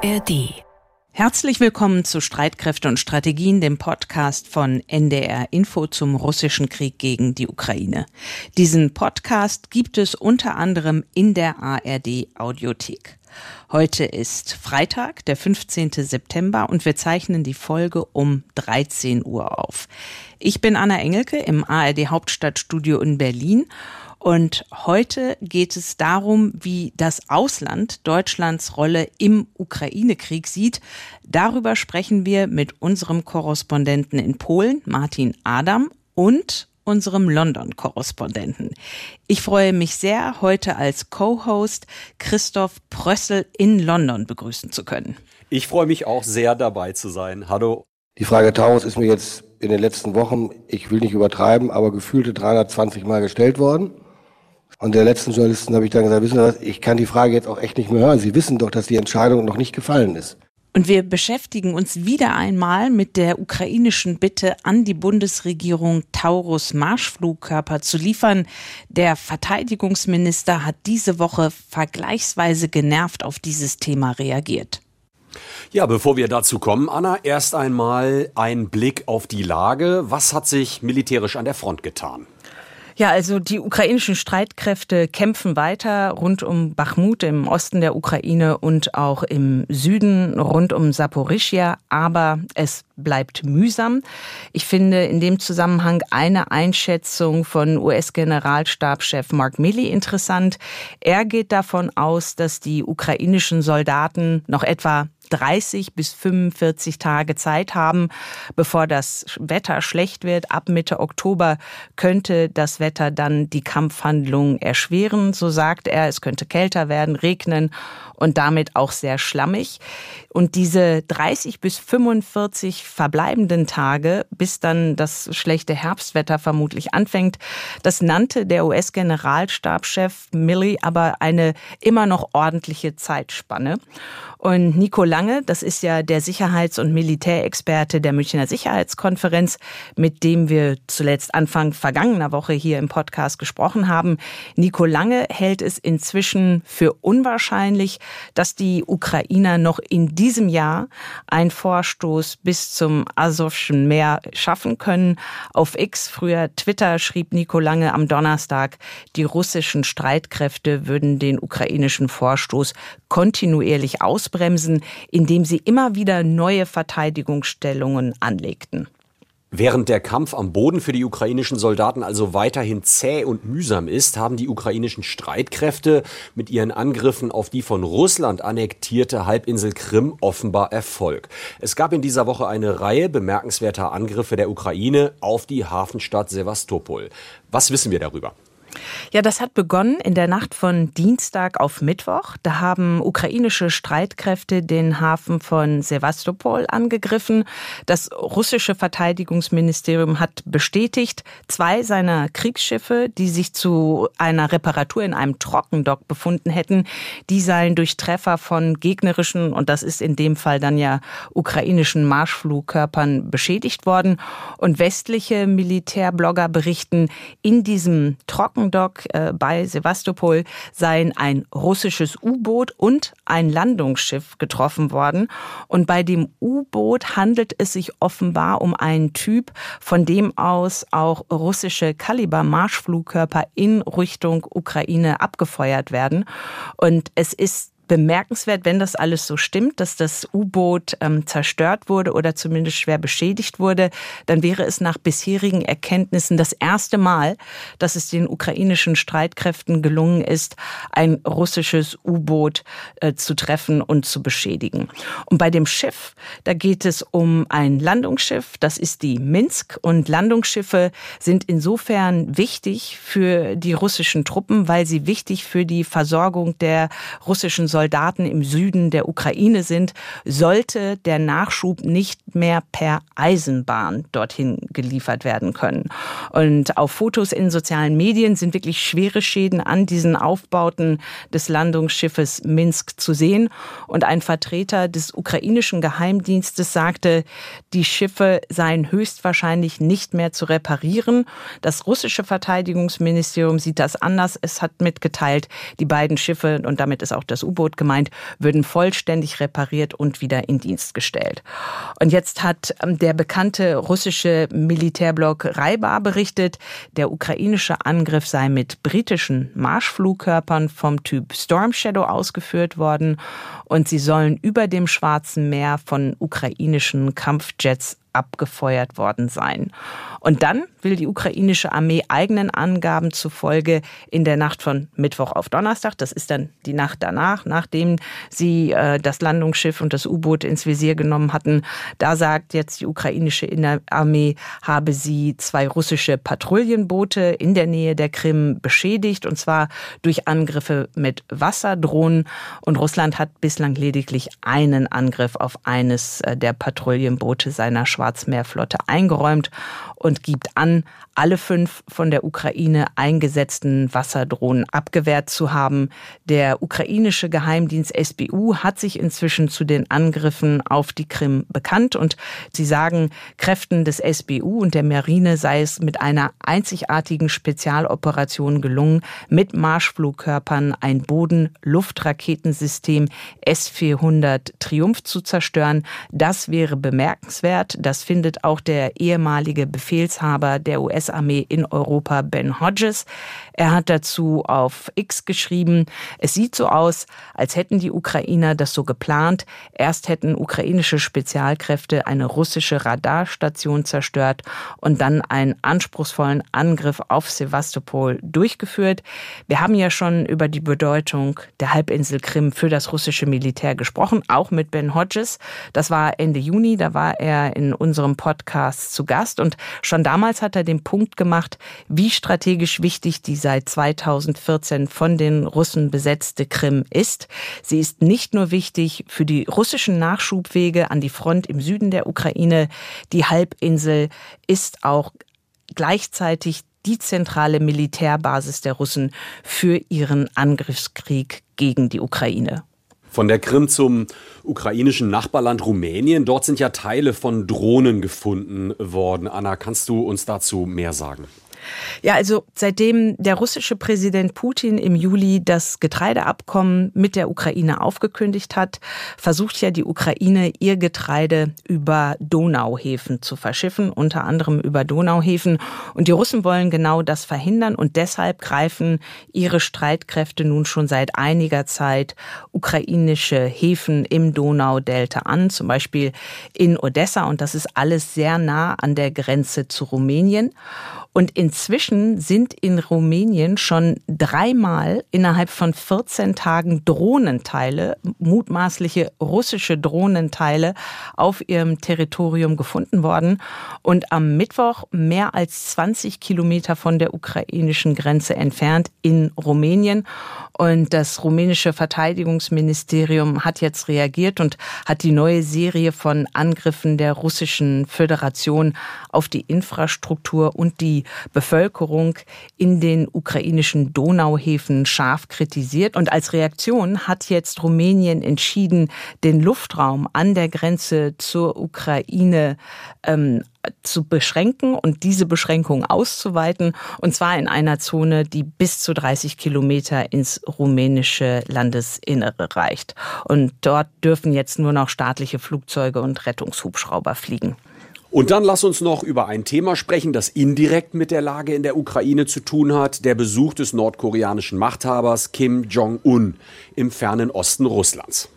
ARD. Herzlich willkommen zu Streitkräfte und Strategien, dem Podcast von NDR Info zum russischen Krieg gegen die Ukraine. Diesen Podcast gibt es unter anderem in der ARD Audiothek. Heute ist Freitag, der 15. September und wir zeichnen die Folge um 13 Uhr auf. Ich bin Anna Engelke im ARD Hauptstadtstudio in Berlin und heute geht es darum, wie das Ausland Deutschlands Rolle im Ukraine-Krieg sieht. Darüber sprechen wir mit unserem Korrespondenten in Polen, Martin Adam, und unserem London-Korrespondenten. Ich freue mich sehr, heute als Co-Host Christoph Prössel in London begrüßen zu können. Ich freue mich auch sehr dabei zu sein. Hallo. Die Frage Taurus ist mir jetzt in den letzten Wochen, ich will nicht übertreiben, aber gefühlte 320 Mal gestellt worden. Und der letzten Journalisten habe ich dann gesagt, wissen Sie was, ich kann die Frage jetzt auch echt nicht mehr hören. Sie wissen doch, dass die Entscheidung noch nicht gefallen ist. Und wir beschäftigen uns wieder einmal mit der ukrainischen Bitte an die Bundesregierung, Taurus Marschflugkörper zu liefern. Der Verteidigungsminister hat diese Woche vergleichsweise genervt auf dieses Thema reagiert. Ja, bevor wir dazu kommen, Anna, erst einmal ein Blick auf die Lage. Was hat sich militärisch an der Front getan? Ja, also die ukrainischen Streitkräfte kämpfen weiter rund um Bachmut im Osten der Ukraine und auch im Süden rund um Saporischia, aber es bleibt mühsam. Ich finde in dem Zusammenhang eine Einschätzung von US-Generalstabschef Mark Milley interessant. Er geht davon aus, dass die ukrainischen Soldaten noch etwa 30 bis 45 Tage Zeit haben, bevor das Wetter schlecht wird. Ab Mitte Oktober könnte das Wetter dann die Kampfhandlungen erschweren, so sagt er. Es könnte kälter werden, regnen und damit auch sehr schlammig. Und diese 30 bis 45 verbleibenden Tage, bis dann das schlechte Herbstwetter vermutlich anfängt, das nannte der US-Generalstabschef Milley aber eine immer noch ordentliche Zeitspanne. Und Nico Lange, das ist ja der Sicherheits- und Militärexperte der Münchner Sicherheitskonferenz, mit dem wir zuletzt Anfang vergangener Woche hier im Podcast gesprochen haben. Nico Lange hält es inzwischen für unwahrscheinlich, dass die Ukrainer noch in diesem Jahr einen Vorstoß bis zum Asowschen Meer schaffen können. Auf X, früher Twitter, schrieb Nico Lange am Donnerstag, die russischen Streitkräfte würden den ukrainischen Vorstoß kontinuierlich aus ausbremsen, indem sie immer wieder neue Verteidigungsstellungen anlegten. Während der Kampf am Boden für die ukrainischen Soldaten also weiterhin zäh und mühsam ist, haben die ukrainischen Streitkräfte mit ihren Angriffen auf die von Russland annektierte Halbinsel Krim offenbar Erfolg. Es gab in dieser Woche eine Reihe bemerkenswerter Angriffe der Ukraine auf die Hafenstadt Sevastopol. Was wissen wir darüber? Ja, das hat begonnen in der Nacht von Dienstag auf Mittwoch. Da haben ukrainische Streitkräfte den Hafen von Sevastopol angegriffen. Das russische Verteidigungsministerium hat bestätigt, zwei seiner Kriegsschiffe, die sich zu einer Reparatur in einem Trockendock befunden hätten, die seien durch Treffer von gegnerischen, und das ist in dem Fall dann ja ukrainischen Marschflugkörpern beschädigt worden. Und westliche Militärblogger berichten, in diesem Trockendock Dock äh, bei Sevastopol seien ein russisches U-Boot und ein Landungsschiff getroffen worden. Und bei dem U-Boot handelt es sich offenbar um einen Typ, von dem aus auch russische Kaliber-Marschflugkörper in Richtung Ukraine abgefeuert werden. Und es ist bemerkenswert, wenn das alles so stimmt, dass das U-Boot ähm, zerstört wurde oder zumindest schwer beschädigt wurde, dann wäre es nach bisherigen Erkenntnissen das erste Mal, dass es den ukrainischen Streitkräften gelungen ist, ein russisches U-Boot äh, zu treffen und zu beschädigen. Und bei dem Schiff, da geht es um ein Landungsschiff, das ist die Minsk und Landungsschiffe sind insofern wichtig für die russischen Truppen, weil sie wichtig für die Versorgung der russischen Soldaten im Süden der Ukraine sind, sollte der Nachschub nicht mehr per Eisenbahn dorthin geliefert werden können. Und auf Fotos in sozialen Medien sind wirklich schwere Schäden an diesen Aufbauten des Landungsschiffes Minsk zu sehen. Und ein Vertreter des ukrainischen Geheimdienstes sagte, die Schiffe seien höchstwahrscheinlich nicht mehr zu reparieren. Das russische Verteidigungsministerium sieht das anders. Es hat mitgeteilt, die beiden Schiffe und damit ist auch das U-Boot U-Boot gemeint, würden vollständig repariert und wieder in Dienst gestellt. Und jetzt hat ähm, der bekannte russische Militärblock Raiba berichtet, der ukrainische Angriff sei mit britischen Marschflugkörpern vom Typ Storm Shadow ausgeführt worden und sie sollen über dem Schwarzen Meer von ukrainischen Kampfjets abgefeuert worden sein. Und dann will die ukrainische Armee eigenen Angaben zufolge in der Nacht von Mittwoch auf Donnerstag, das ist dann die Nacht danach, nachdem sie äh, das Landungsschiff und das U-Boot ins Visier genommen hatten, da sagt jetzt die ukrainische Armee, habe sie zwei russische Patrouillenboote in der Nähe der Krim beschädigt, und zwar durch Angriffe mit Wasserdrohnen. Und Russland hat bislang lediglich einen Angriff auf eines äh, der Patrouillenboote seiner Schwarzmeerflotte eingeräumt und gibt an, alle fünf von der Ukraine eingesetzten Wasserdrohnen abgewehrt zu haben. Der ukrainische Geheimdienst SBU hat sich inzwischen zu den Angriffen auf die Krim bekannt und sie sagen, Kräften des SBU und der Marine sei es mit einer einzigartigen Spezialoperation gelungen, mit Marschflugkörpern ein Boden-Luftraketensystem S-400 Triumph zu zerstören. Das wäre bemerkenswert. Das findet auch der ehemalige Befehlshaber der US-Armee in Europa, Ben Hodges. Er hat dazu auf X geschrieben, es sieht so aus, als hätten die Ukrainer das so geplant. Erst hätten ukrainische Spezialkräfte eine russische Radarstation zerstört und dann einen anspruchsvollen Angriff auf Sevastopol durchgeführt. Wir haben ja schon über die Bedeutung der Halbinsel Krim für das russische Militär gesprochen, auch mit Ben Hodges. Das war Ende Juni, da war er in unserem Podcast zu Gast und Schon damals hat er den Punkt gemacht, wie strategisch wichtig die seit 2014 von den Russen besetzte Krim ist. Sie ist nicht nur wichtig für die russischen Nachschubwege an die Front im Süden der Ukraine, die Halbinsel ist auch gleichzeitig die zentrale Militärbasis der Russen für ihren Angriffskrieg gegen die Ukraine. Von der Krim zum ukrainischen Nachbarland Rumänien. Dort sind ja Teile von Drohnen gefunden worden. Anna, kannst du uns dazu mehr sagen? Ja, also seitdem der russische Präsident Putin im Juli das Getreideabkommen mit der Ukraine aufgekündigt hat, versucht ja die Ukraine ihr Getreide über Donauhäfen zu verschiffen, unter anderem über Donauhäfen. Und die Russen wollen genau das verhindern und deshalb greifen ihre Streitkräfte nun schon seit einiger Zeit ukrainische Häfen im Donaudelta an, zum Beispiel in Odessa. Und das ist alles sehr nah an der Grenze zu Rumänien. Und inzwischen sind in Rumänien schon dreimal innerhalb von 14 Tagen Drohnenteile, mutmaßliche russische Drohnenteile auf ihrem Territorium gefunden worden. Und am Mittwoch mehr als 20 Kilometer von der ukrainischen Grenze entfernt in Rumänien. Und das rumänische Verteidigungsministerium hat jetzt reagiert und hat die neue Serie von Angriffen der russischen Föderation auf die Infrastruktur und die Bevölkerung in den ukrainischen Donauhäfen scharf kritisiert. Und als Reaktion hat jetzt Rumänien entschieden, den Luftraum an der Grenze zur Ukraine ähm, zu beschränken und diese Beschränkung auszuweiten, und zwar in einer Zone, die bis zu 30 Kilometer ins rumänische Landesinnere reicht. Und dort dürfen jetzt nur noch staatliche Flugzeuge und Rettungshubschrauber fliegen. Und dann lass uns noch über ein Thema sprechen, das indirekt mit der Lage in der Ukraine zu tun hat, der Besuch des nordkoreanischen Machthabers Kim Jong-un im fernen Osten Russlands.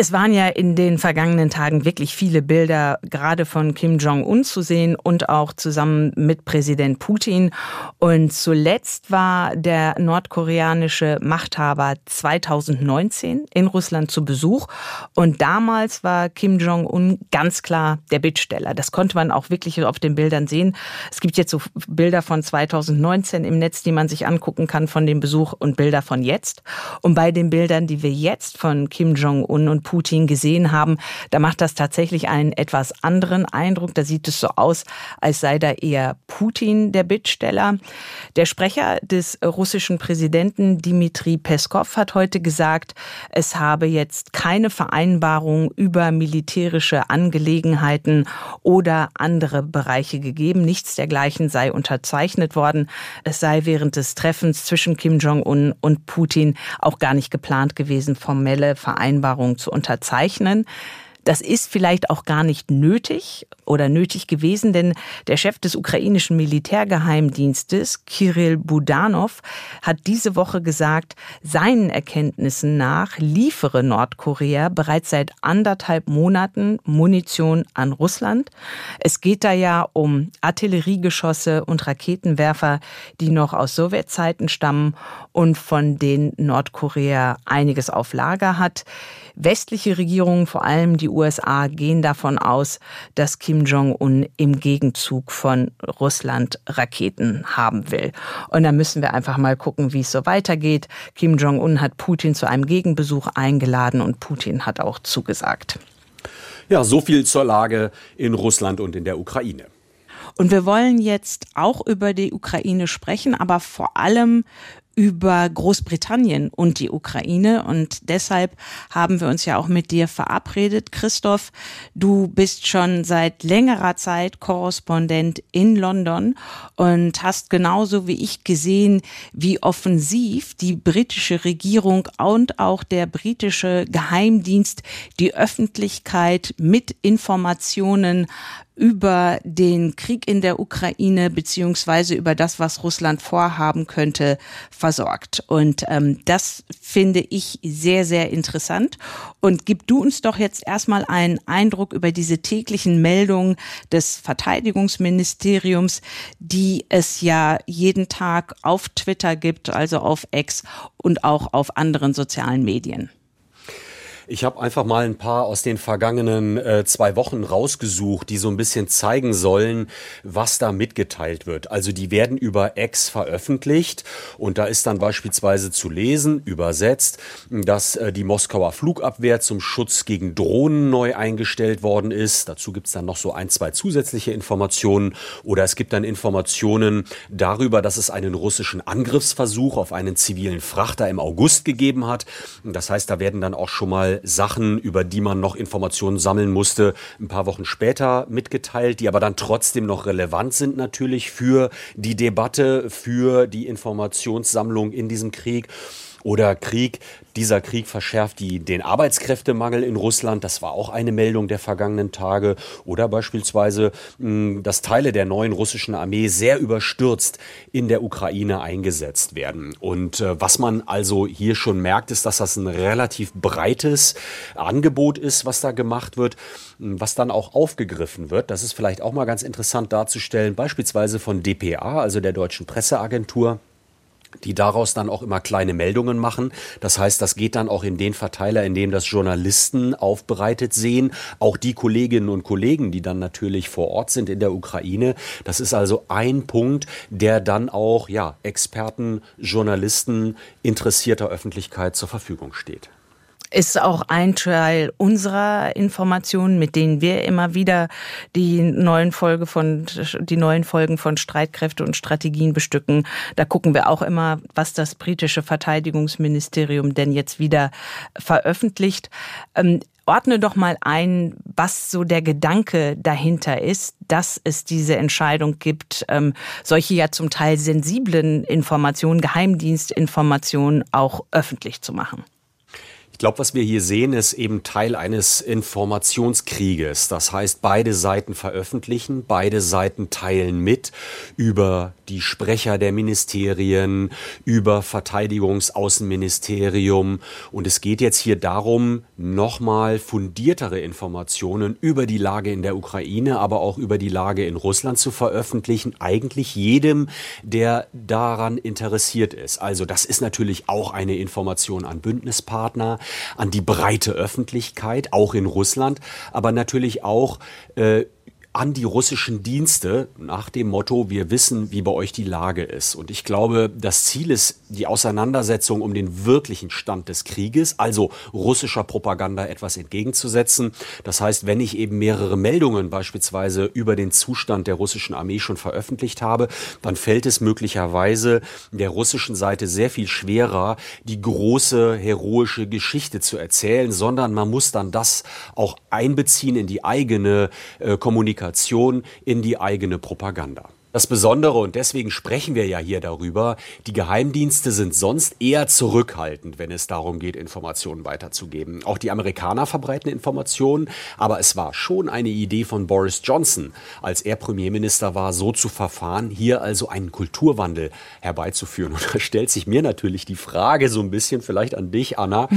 Es waren ja in den vergangenen Tagen wirklich viele Bilder gerade von Kim Jong-un zu sehen und auch zusammen mit Präsident Putin. Und zuletzt war der nordkoreanische Machthaber 2019 in Russland zu Besuch. Und damals war Kim Jong-un ganz klar der Bittsteller. Das konnte man auch wirklich auf den Bildern sehen. Es gibt jetzt so Bilder von 2019 im Netz, die man sich angucken kann von dem Besuch und Bilder von jetzt. Und bei den Bildern, die wir jetzt von Kim Jong-un und Putin gesehen haben, da macht das tatsächlich einen etwas anderen Eindruck. Da sieht es so aus, als sei da eher Putin der Bittsteller. Der Sprecher des russischen Präsidenten Dmitri Peskov hat heute gesagt, es habe jetzt keine Vereinbarung über militärische Angelegenheiten oder andere Bereiche gegeben. Nichts dergleichen sei unterzeichnet worden. Es sei während des Treffens zwischen Kim Jong-un und Putin auch gar nicht geplant gewesen, formelle Vereinbarungen zu unterzeichnen. Das ist vielleicht auch gar nicht nötig oder nötig gewesen, denn der Chef des ukrainischen Militärgeheimdienstes, Kirill Budanov, hat diese Woche gesagt, seinen Erkenntnissen nach liefere Nordkorea bereits seit anderthalb Monaten Munition an Russland. Es geht da ja um Artilleriegeschosse und Raketenwerfer, die noch aus Sowjetzeiten stammen und von denen Nordkorea einiges auf Lager hat. Westliche Regierungen, vor allem die USA, gehen davon aus, dass Kim Jong-un im Gegenzug von Russland Raketen haben will. Und da müssen wir einfach mal gucken, wie es so weitergeht. Kim Jong-un hat Putin zu einem Gegenbesuch eingeladen und Putin hat auch zugesagt. Ja, so viel zur Lage in Russland und in der Ukraine. Und wir wollen jetzt auch über die Ukraine sprechen, aber vor allem über Großbritannien und die Ukraine. Und deshalb haben wir uns ja auch mit dir verabredet. Christoph, du bist schon seit längerer Zeit Korrespondent in London und hast genauso wie ich gesehen, wie offensiv die britische Regierung und auch der britische Geheimdienst die Öffentlichkeit mit Informationen über den Krieg in der Ukraine beziehungsweise über das, was Russland vorhaben könnte, versorgt. Und ähm, das finde ich sehr, sehr interessant. Und gib du uns doch jetzt erstmal einen Eindruck über diese täglichen Meldungen des Verteidigungsministeriums, die es ja jeden Tag auf Twitter gibt, also auf X und auch auf anderen sozialen Medien. Ich habe einfach mal ein paar aus den vergangenen äh, zwei Wochen rausgesucht, die so ein bisschen zeigen sollen, was da mitgeteilt wird. Also die werden über X veröffentlicht und da ist dann beispielsweise zu lesen, übersetzt, dass äh, die Moskauer Flugabwehr zum Schutz gegen Drohnen neu eingestellt worden ist. Dazu gibt's dann noch so ein, zwei zusätzliche Informationen oder es gibt dann Informationen darüber, dass es einen russischen Angriffsversuch auf einen zivilen Frachter im August gegeben hat. Das heißt, da werden dann auch schon mal Sachen, über die man noch Informationen sammeln musste, ein paar Wochen später mitgeteilt, die aber dann trotzdem noch relevant sind natürlich für die Debatte, für die Informationssammlung in diesem Krieg. Oder Krieg, dieser Krieg verschärft die, den Arbeitskräftemangel in Russland. Das war auch eine Meldung der vergangenen Tage. Oder beispielsweise, hm, dass Teile der neuen russischen Armee sehr überstürzt in der Ukraine eingesetzt werden. Und äh, was man also hier schon merkt, ist, dass das ein relativ breites Angebot ist, was da gemacht wird, hm, was dann auch aufgegriffen wird. Das ist vielleicht auch mal ganz interessant darzustellen, beispielsweise von DPA, also der deutschen Presseagentur die daraus dann auch immer kleine Meldungen machen. Das heißt, das geht dann auch in den Verteiler, in dem das Journalisten aufbereitet sehen, auch die Kolleginnen und Kollegen, die dann natürlich vor Ort sind in der Ukraine. Das ist also ein Punkt, der dann auch ja, Experten, Journalisten, interessierter Öffentlichkeit zur Verfügung steht ist auch ein Teil unserer Informationen, mit denen wir immer wieder die neuen Folge von die neuen Folgen von Streitkräfte und Strategien bestücken. Da gucken wir auch immer, was das britische Verteidigungsministerium denn jetzt wieder veröffentlicht. Ähm, ordne doch mal ein, was so der Gedanke dahinter ist, dass es diese Entscheidung gibt, ähm, solche ja zum Teil sensiblen Informationen, Geheimdienstinformationen auch öffentlich zu machen. Ich glaube, was wir hier sehen, ist eben Teil eines Informationskrieges. Das heißt, beide Seiten veröffentlichen, beide Seiten teilen mit über die Sprecher der Ministerien, über Verteidigungsaußenministerium. Und es geht jetzt hier darum, nochmal fundiertere Informationen über die Lage in der Ukraine, aber auch über die Lage in Russland zu veröffentlichen. Eigentlich jedem, der daran interessiert ist. Also das ist natürlich auch eine Information an Bündnispartner an die breite Öffentlichkeit, auch in Russland, aber natürlich auch äh, an die russischen Dienste nach dem Motto, wir wissen, wie bei euch die Lage ist. Und ich glaube, das Ziel ist die Auseinandersetzung um den wirklichen Stand des Krieges, also russischer Propaganda etwas entgegenzusetzen. Das heißt, wenn ich eben mehrere Meldungen beispielsweise über den Zustand der russischen Armee schon veröffentlicht habe, dann fällt es möglicherweise der russischen Seite sehr viel schwerer, die große heroische Geschichte zu erzählen, sondern man muss dann das auch einbeziehen in die eigene äh, Kommunikation, in die eigene Propaganda. Das Besondere, und deswegen sprechen wir ja hier darüber, die Geheimdienste sind sonst eher zurückhaltend, wenn es darum geht, Informationen weiterzugeben. Auch die Amerikaner verbreiten Informationen, aber es war schon eine Idee von Boris Johnson, als er Premierminister war, so zu verfahren, hier also einen Kulturwandel herbeizuführen. Und da stellt sich mir natürlich die Frage so ein bisschen vielleicht an dich, Anna,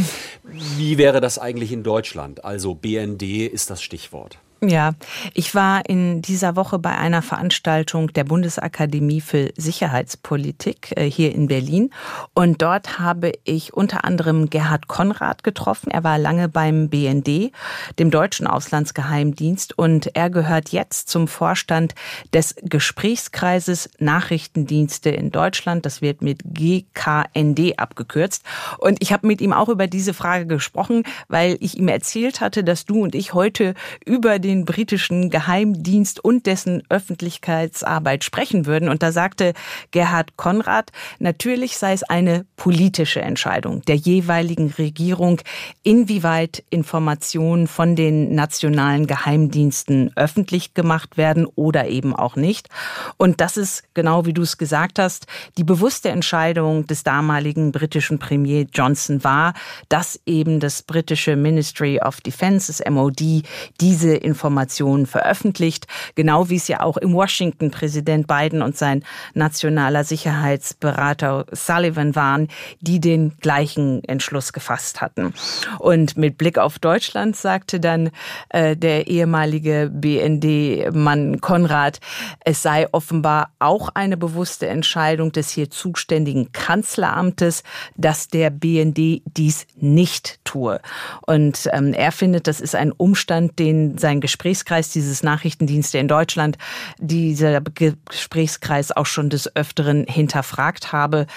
wie wäre das eigentlich in Deutschland? Also BND ist das Stichwort. Ja, ich war in dieser Woche bei einer Veranstaltung der Bundesakademie für Sicherheitspolitik äh, hier in Berlin und dort habe ich unter anderem Gerhard Konrad getroffen. Er war lange beim BND, dem deutschen Auslandsgeheimdienst und er gehört jetzt zum Vorstand des Gesprächskreises Nachrichtendienste in Deutschland. Das wird mit GKND abgekürzt und ich habe mit ihm auch über diese Frage gesprochen, weil ich ihm erzählt hatte, dass du und ich heute über den den britischen Geheimdienst und dessen Öffentlichkeitsarbeit sprechen würden. Und da sagte Gerhard Konrad, natürlich sei es eine politische Entscheidung der jeweiligen Regierung, inwieweit Informationen von den nationalen Geheimdiensten öffentlich gemacht werden oder eben auch nicht. Und das ist genau wie du es gesagt hast, die bewusste Entscheidung des damaligen britischen Premier Johnson war, dass eben das britische Ministry of Defense, das MOD, diese Informationen Informationen veröffentlicht, genau wie es ja auch in Washington Präsident Biden und sein nationaler Sicherheitsberater Sullivan waren, die den gleichen Entschluss gefasst hatten. Und mit Blick auf Deutschland sagte dann äh, der ehemalige BND-Mann Konrad, es sei offenbar auch eine bewusste Entscheidung des hier zuständigen Kanzleramtes, dass der BND dies nicht tue. Und ähm, er findet, das ist ein Umstand, den sein Gesprächskreis dieses Nachrichtendienste in Deutschland, dieser Gesprächskreis auch schon des Öfteren hinterfragt habe.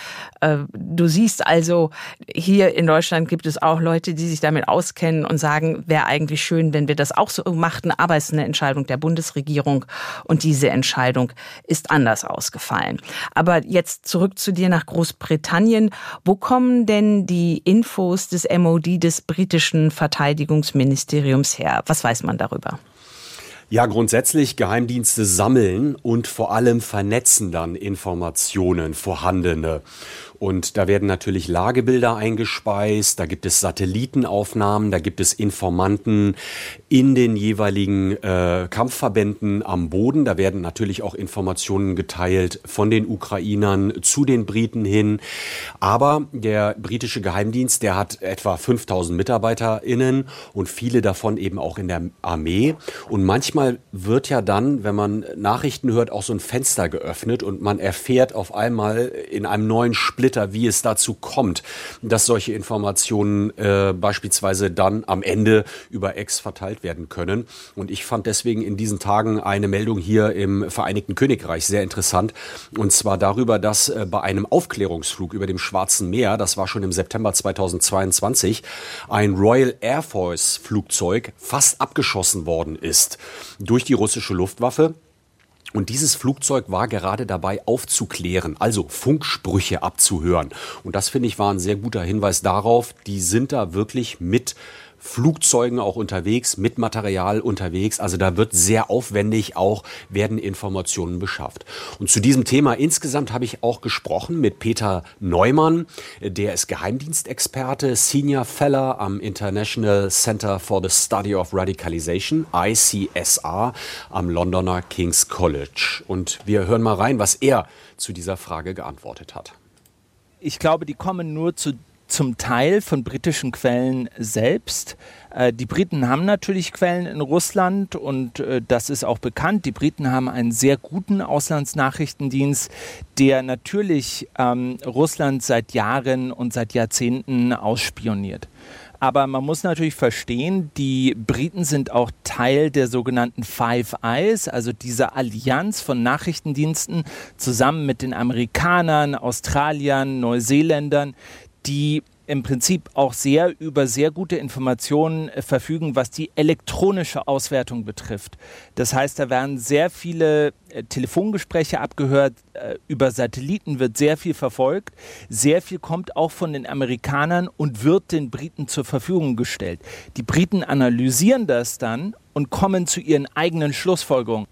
Äh, du siehst also, hier in Deutschland gibt es auch Leute, die sich damit auskennen und sagen, wäre eigentlich schön, wenn wir das auch so machten, aber es ist eine Entscheidung der Bundesregierung und diese Entscheidung ist anders ausgefallen. Aber jetzt zurück zu dir nach Großbritannien. Wo kommen denn die Infos des MOD, des britischen Verteidigungsministeriums her? Was weiß man darüber? Ja, grundsätzlich Geheimdienste sammeln und vor allem vernetzen dann Informationen, vorhandene. Und da werden natürlich Lagebilder eingespeist, da gibt es Satellitenaufnahmen, da gibt es Informanten in den jeweiligen äh, Kampfverbänden am Boden. Da werden natürlich auch Informationen geteilt von den Ukrainern zu den Briten hin. Aber der britische Geheimdienst, der hat etwa 5000 MitarbeiterInnen und viele davon eben auch in der Armee. Und manchmal wird ja dann, wenn man Nachrichten hört, auch so ein Fenster geöffnet und man erfährt auf einmal in einem neuen Split später, wie es dazu kommt, dass solche Informationen äh, beispielsweise dann am Ende über Ex verteilt werden können. Und ich fand deswegen in diesen Tagen eine Meldung hier im Vereinigten Königreich sehr interessant. Und zwar darüber, dass äh, bei einem Aufklärungsflug über dem Schwarzen Meer, das war schon im September 2022, ein Royal Air Force Flugzeug fast abgeschossen worden ist durch die russische Luftwaffe. Und dieses Flugzeug war gerade dabei aufzuklären, also Funksprüche abzuhören. Und das finde ich war ein sehr guter Hinweis darauf, die sind da wirklich mit Flugzeugen auch unterwegs, mit Material unterwegs. Also da wird sehr aufwendig auch werden Informationen beschafft. Und zu diesem Thema insgesamt habe ich auch gesprochen mit Peter Neumann. Der ist Geheimdienstexperte, Senior Fellow am International Center for the Study of Radicalization, ICSR, am Londoner King's College. Und wir hören mal rein, was er zu dieser Frage geantwortet hat. Ich glaube, die kommen nur zu zum Teil von britischen Quellen selbst. Äh, die Briten haben natürlich Quellen in Russland und äh, das ist auch bekannt. Die Briten haben einen sehr guten Auslandsnachrichtendienst, der natürlich ähm, Russland seit Jahren und seit Jahrzehnten ausspioniert. Aber man muss natürlich verstehen, die Briten sind auch Teil der sogenannten Five Eyes, also dieser Allianz von Nachrichtendiensten zusammen mit den Amerikanern, Australiern, Neuseeländern, die im Prinzip auch sehr über sehr gute Informationen äh, verfügen, was die elektronische Auswertung betrifft. Das heißt, da werden sehr viele äh, Telefongespräche abgehört, äh, über Satelliten wird sehr viel verfolgt, sehr viel kommt auch von den Amerikanern und wird den Briten zur Verfügung gestellt. Die Briten analysieren das dann und kommen zu ihren eigenen Schlussfolgerungen.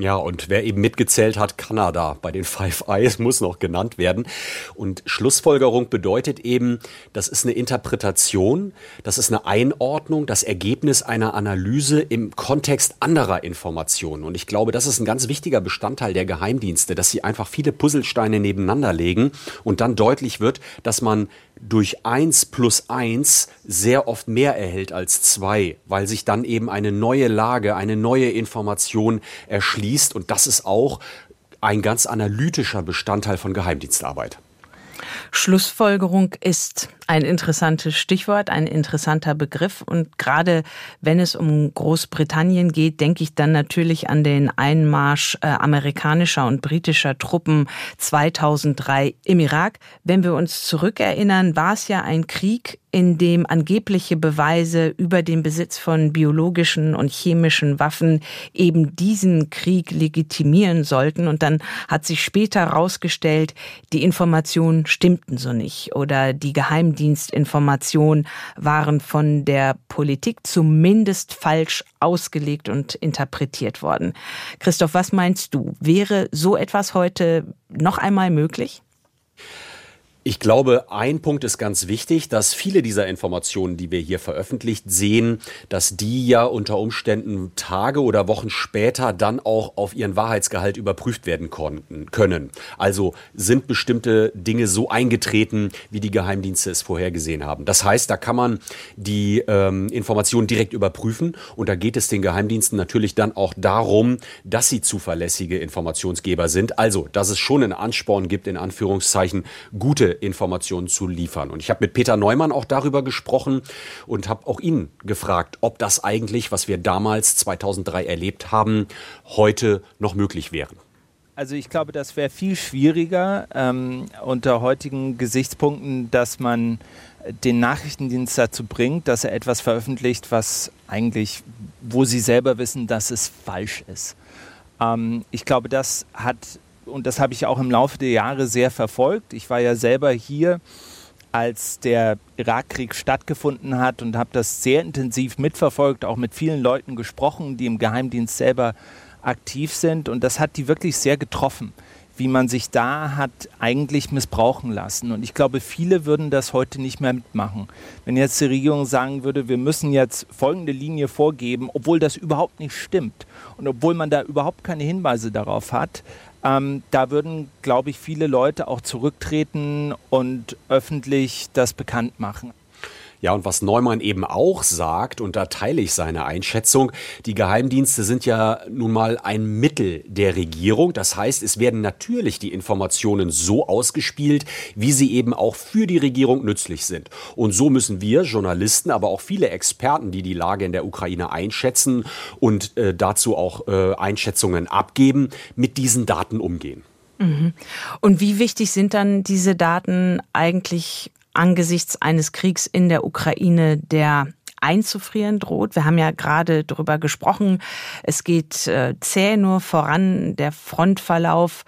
Ja, und wer eben mitgezählt hat, Kanada bei den Five Eyes muss noch genannt werden. Und Schlussfolgerung bedeutet eben, das ist eine Interpretation, das ist eine Einordnung, das Ergebnis einer Analyse im Kontext anderer Informationen. Und ich glaube, das ist ein ganz wichtiger Bestandteil der Geheimdienste, dass sie einfach viele Puzzlesteine nebeneinander legen und dann deutlich wird, dass man durch eins plus eins sehr oft mehr erhält als zwei, weil sich dann eben eine neue Lage, eine neue Information erschließt. Und das ist auch ein ganz analytischer Bestandteil von Geheimdienstarbeit. Schlussfolgerung ist ein interessantes Stichwort, ein interessanter Begriff. Und gerade wenn es um Großbritannien geht, denke ich dann natürlich an den Einmarsch äh, amerikanischer und britischer Truppen 2003 im Irak. Wenn wir uns zurückerinnern, war es ja ein Krieg, in dem angebliche Beweise über den Besitz von biologischen und chemischen Waffen eben diesen Krieg legitimieren sollten. Und dann hat sich später herausgestellt, die Informationen stimmten so nicht oder die Geheimdienstinformationen waren von der Politik zumindest falsch ausgelegt und interpretiert worden. Christoph, was meinst du? Wäre so etwas heute noch einmal möglich? Ich glaube, ein Punkt ist ganz wichtig, dass viele dieser Informationen, die wir hier veröffentlicht sehen, dass die ja unter Umständen Tage oder Wochen später dann auch auf ihren Wahrheitsgehalt überprüft werden konnten, können. Also sind bestimmte Dinge so eingetreten, wie die Geheimdienste es vorhergesehen haben. Das heißt, da kann man die ähm, Informationen direkt überprüfen und da geht es den Geheimdiensten natürlich dann auch darum, dass sie zuverlässige Informationsgeber sind. Also, dass es schon einen Ansporn gibt, in Anführungszeichen, gute Informationen zu liefern. Und ich habe mit Peter Neumann auch darüber gesprochen und habe auch ihn gefragt, ob das eigentlich, was wir damals 2003 erlebt haben, heute noch möglich wäre. Also ich glaube, das wäre viel schwieriger ähm, unter heutigen Gesichtspunkten, dass man den Nachrichtendienst dazu bringt, dass er etwas veröffentlicht, was eigentlich, wo sie selber wissen, dass es falsch ist. Ähm, ich glaube, das hat und das habe ich auch im Laufe der Jahre sehr verfolgt. Ich war ja selber hier, als der Irakkrieg stattgefunden hat und habe das sehr intensiv mitverfolgt, auch mit vielen Leuten gesprochen, die im Geheimdienst selber aktiv sind. Und das hat die wirklich sehr getroffen, wie man sich da hat eigentlich missbrauchen lassen. Und ich glaube, viele würden das heute nicht mehr mitmachen. Wenn jetzt die Regierung sagen würde, wir müssen jetzt folgende Linie vorgeben, obwohl das überhaupt nicht stimmt und obwohl man da überhaupt keine Hinweise darauf hat, ähm, da würden, glaube ich, viele Leute auch zurücktreten und öffentlich das bekannt machen. Ja, und was Neumann eben auch sagt, und da teile ich seine Einschätzung, die Geheimdienste sind ja nun mal ein Mittel der Regierung. Das heißt, es werden natürlich die Informationen so ausgespielt, wie sie eben auch für die Regierung nützlich sind. Und so müssen wir Journalisten, aber auch viele Experten, die die Lage in der Ukraine einschätzen und äh, dazu auch äh, Einschätzungen abgeben, mit diesen Daten umgehen. Mhm. Und wie wichtig sind dann diese Daten eigentlich angesichts eines Kriegs in der Ukraine, der einzufrieren droht. Wir haben ja gerade darüber gesprochen. Es geht äh, zäh nur voran. Der Frontverlauf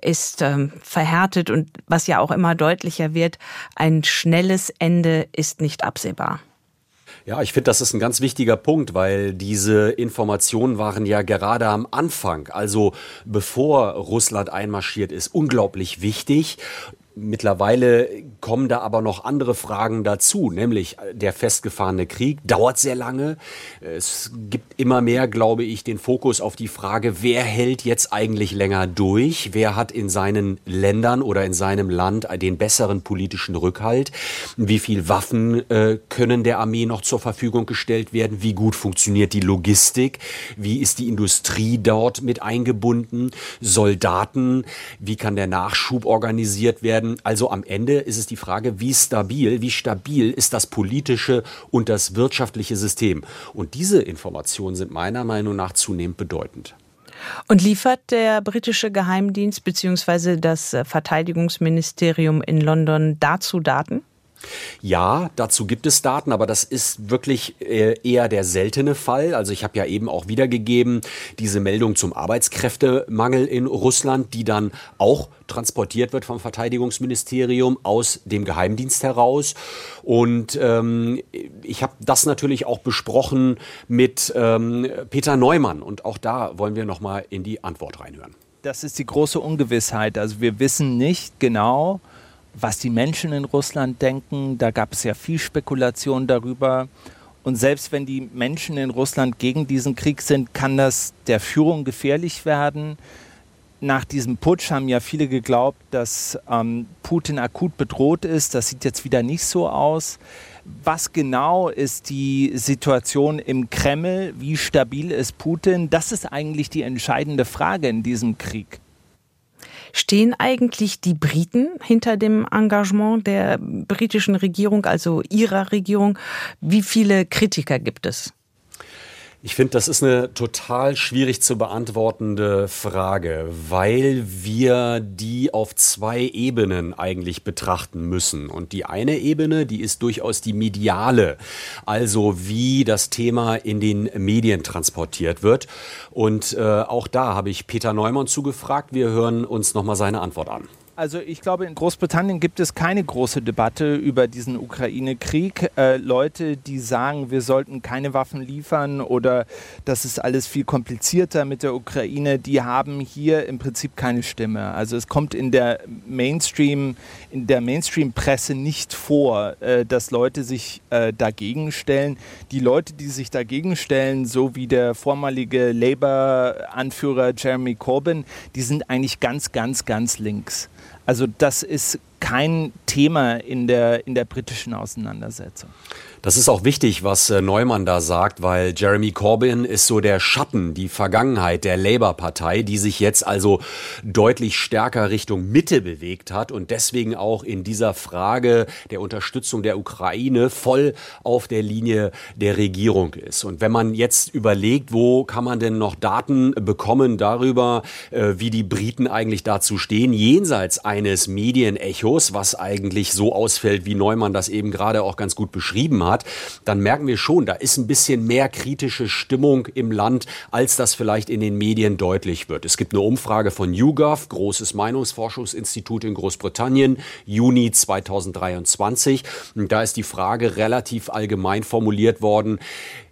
ist ähm, verhärtet und was ja auch immer deutlicher wird, ein schnelles Ende ist nicht absehbar. Ja, ich finde, das ist ein ganz wichtiger Punkt, weil diese Informationen waren ja gerade am Anfang, also bevor Russland einmarschiert ist, unglaublich wichtig. Mittlerweile kommen da aber noch andere Fragen dazu, nämlich der festgefahrene Krieg dauert sehr lange. Es gibt immer mehr, glaube ich, den Fokus auf die Frage, wer hält jetzt eigentlich länger durch? Wer hat in seinen Ländern oder in seinem Land den besseren politischen Rückhalt? Wie viel Waffen äh, können der Armee noch zur Verfügung gestellt werden? Wie gut funktioniert die Logistik? Wie ist die Industrie dort mit eingebunden? Soldaten? Wie kann der Nachschub organisiert werden? Ähm, also am Ende ist es die Frage, wie stabil, wie stabil ist das politische und das wirtschaftliche System. Und diese Informationen sind meiner Meinung nach zunehmend bedeutend. Und liefert der britische Geheimdienst bzw. das Verteidigungsministerium in London dazu Daten? Ja, dazu gibt es Daten, aber das ist wirklich äh, eher der seltene Fall. Also ich habe ja eben auch wiedergegeben diese Meldung zum Arbeitskräftemangel in Russland, die dann auch transportiert wird vom Verteidigungsministerium aus dem Geheimdienst heraus. Und ähm, ich habe das natürlich auch besprochen mit ähm, Peter Neumann und auch da wollen wir noch mal in die Antwort reinhören. Das ist die große Ungewissheit. Also wir wissen nicht genau, was die Menschen in Russland denken. Da gab es ja viel Spekulation darüber. Und selbst wenn die Menschen in Russland gegen diesen Krieg sind, kann das der Führung gefährlich werden. Nach diesem Putsch haben ja viele geglaubt, dass ähm, Putin akut bedroht ist. Das sieht jetzt wieder nicht so aus. Was genau ist die Situation im Kreml? Wie stabil ist Putin? Das ist eigentlich die entscheidende Frage in diesem Krieg. Stehen eigentlich die Briten hinter dem Engagement der britischen Regierung, also ihrer Regierung? Wie viele Kritiker gibt es? Ich finde, das ist eine total schwierig zu beantwortende Frage, weil wir die auf zwei Ebenen eigentlich betrachten müssen. Und die eine Ebene, die ist durchaus die mediale, also wie das Thema in den Medien transportiert wird. Und äh, auch da habe ich Peter Neumann zugefragt. Wir hören uns nochmal seine Antwort an. Also ich glaube, in Großbritannien gibt es keine große Debatte über diesen Ukraine-Krieg. Äh, Leute, die sagen, wir sollten keine Waffen liefern oder das ist alles viel komplizierter mit der Ukraine, die haben hier im Prinzip keine Stimme. Also es kommt in der Mainstream, in der Mainstream-Presse nicht vor, äh, dass Leute sich äh, dagegen stellen. Die Leute, die sich dagegen stellen, so wie der vormalige Labour-Anführer Jeremy Corbyn, die sind eigentlich ganz, ganz, ganz links. Also das ist kein Thema in der, in der britischen Auseinandersetzung. Das ist auch wichtig, was äh, Neumann da sagt, weil Jeremy Corbyn ist so der Schatten, die Vergangenheit der Labour-Partei, die sich jetzt also deutlich stärker Richtung Mitte bewegt hat und deswegen auch in dieser Frage der Unterstützung der Ukraine voll auf der Linie der Regierung ist. Und wenn man jetzt überlegt, wo kann man denn noch Daten bekommen darüber, äh, wie die Briten eigentlich dazu stehen, jenseits eines Medienechos, was eigentlich so ausfällt, wie Neumann das eben gerade auch ganz gut beschrieben hat, hat, dann merken wir schon, da ist ein bisschen mehr kritische Stimmung im Land, als das vielleicht in den Medien deutlich wird. Es gibt eine Umfrage von YouGov, großes Meinungsforschungsinstitut in Großbritannien, Juni 2023. Und da ist die Frage relativ allgemein formuliert worden.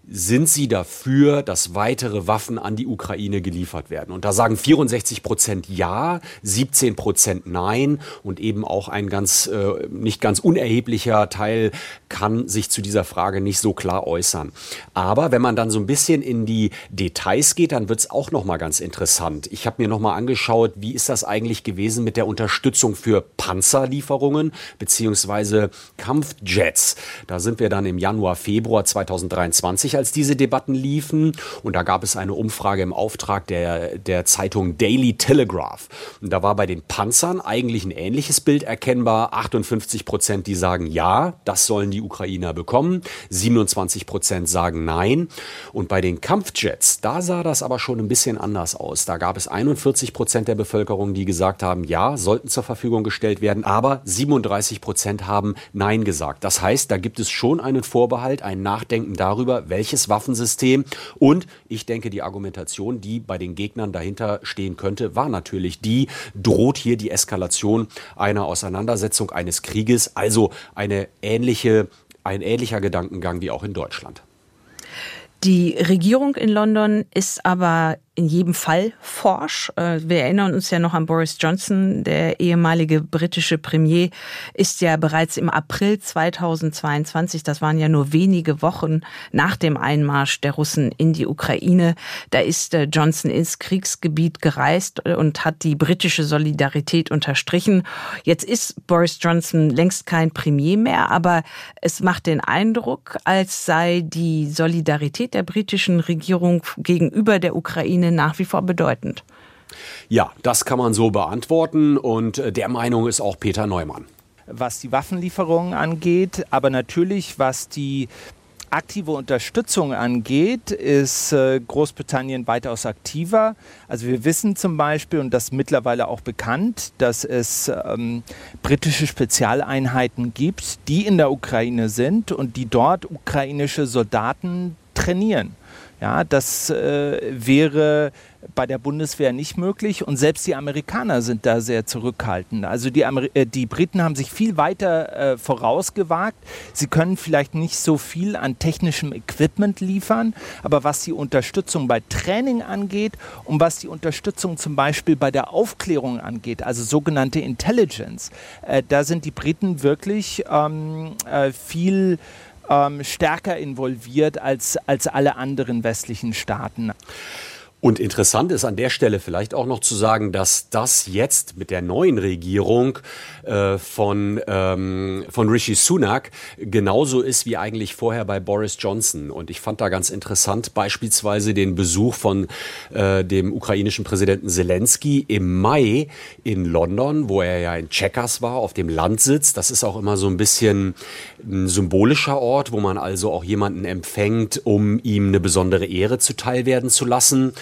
Sind Sie dafür, dass weitere Waffen an die Ukraine geliefert werden? Und da sagen 64 Prozent ja, 17 Prozent nein und eben auch ein ganz, äh, nicht ganz unerheblicher Teil kann sich zu dieser Frage nicht so klar äußern. Aber wenn man dann so ein bisschen in die Details geht, dann wird es auch noch mal ganz interessant. Ich habe mir noch mal angeschaut, wie ist das eigentlich gewesen mit der Unterstützung für Panzerlieferungen beziehungsweise Kampfjets. Da sind wir dann im Januar, Februar 2023 als diese Debatten liefen. Und da gab es eine Umfrage im Auftrag der, der Zeitung Daily Telegraph. Und da war bei den Panzern eigentlich ein ähnliches Bild erkennbar. 58 Prozent, die sagen ja, das sollen die Ukrainer bekommen. 27 Prozent sagen nein. Und bei den Kampfjets, da sah das aber schon ein bisschen anders aus. Da gab es 41 Prozent der Bevölkerung, die gesagt haben, ja, sollten zur Verfügung gestellt werden. Aber 37 Prozent haben nein gesagt. Das heißt, da gibt es schon einen Vorbehalt, ein Nachdenken darüber, welche welches Waffensystem. Und ich denke, die Argumentation, die bei den Gegnern dahinter stehen könnte, war natürlich die, droht hier die Eskalation einer Auseinandersetzung, eines Krieges, also eine ähnliche, ein ähnlicher Gedankengang wie auch in Deutschland. Die Regierung in London ist aber in jedem Fall forsch. Äh, wir erinnern uns ja noch an Boris Johnson, der ehemalige britische Premier, ist ja bereits im April 2022, das waren ja nur wenige Wochen nach dem Einmarsch der Russen in die Ukraine, da ist äh, Johnson ins Kriegsgebiet gereist und hat die britische Solidarität unterstrichen. Jetzt ist Boris Johnson längst kein Premier mehr, aber es macht den Eindruck, als sei die Solidarität der britischen Regierung gegenüber der Ukraine Ukraine nach wie vor bedeutend. Ja, das kann man so beantworten und äh, der Meinung ist auch Peter Neumann. Was die Waffenlieferungen angeht, aber natürlich was die aktive Unterstützung angeht, ist äh, Großbritannien weitaus aktiver. Also wir wissen zum Beispiel, und das ist mittlerweile auch bekannt, dass es ähm, britische Spezialeinheiten gibt, die in der Ukraine sind und die dort ukrainische Soldaten trainieren. Ja, das äh, wäre bei der Bundeswehr nicht möglich und selbst die Amerikaner sind da sehr zurückhaltend. Also die, Amer äh, die Briten haben sich viel weiter äh, vorausgewagt. Sie können vielleicht nicht so viel an technischem Equipment liefern, aber was die Unterstützung bei Training angeht und was die Unterstützung zum Beispiel bei der Aufklärung angeht, also sogenannte Intelligence, äh, da sind die Briten wirklich ähm, äh, viel ähm, stärker involviert als, als alle anderen westlichen Staaten. Und interessant ist an der Stelle vielleicht auch noch zu sagen, dass das jetzt mit der neuen Regierung äh, von, ähm, von Rishi Sunak genauso ist wie eigentlich vorher bei Boris Johnson. Und ich fand da ganz interessant beispielsweise den Besuch von äh, dem ukrainischen Präsidenten Zelensky im Mai in London, wo er ja in Checkers war, auf dem Landsitz. Das ist auch immer so ein bisschen ein symbolischer Ort, wo man also auch jemanden empfängt, um ihm eine besondere Ehre zuteil werden zu lassen.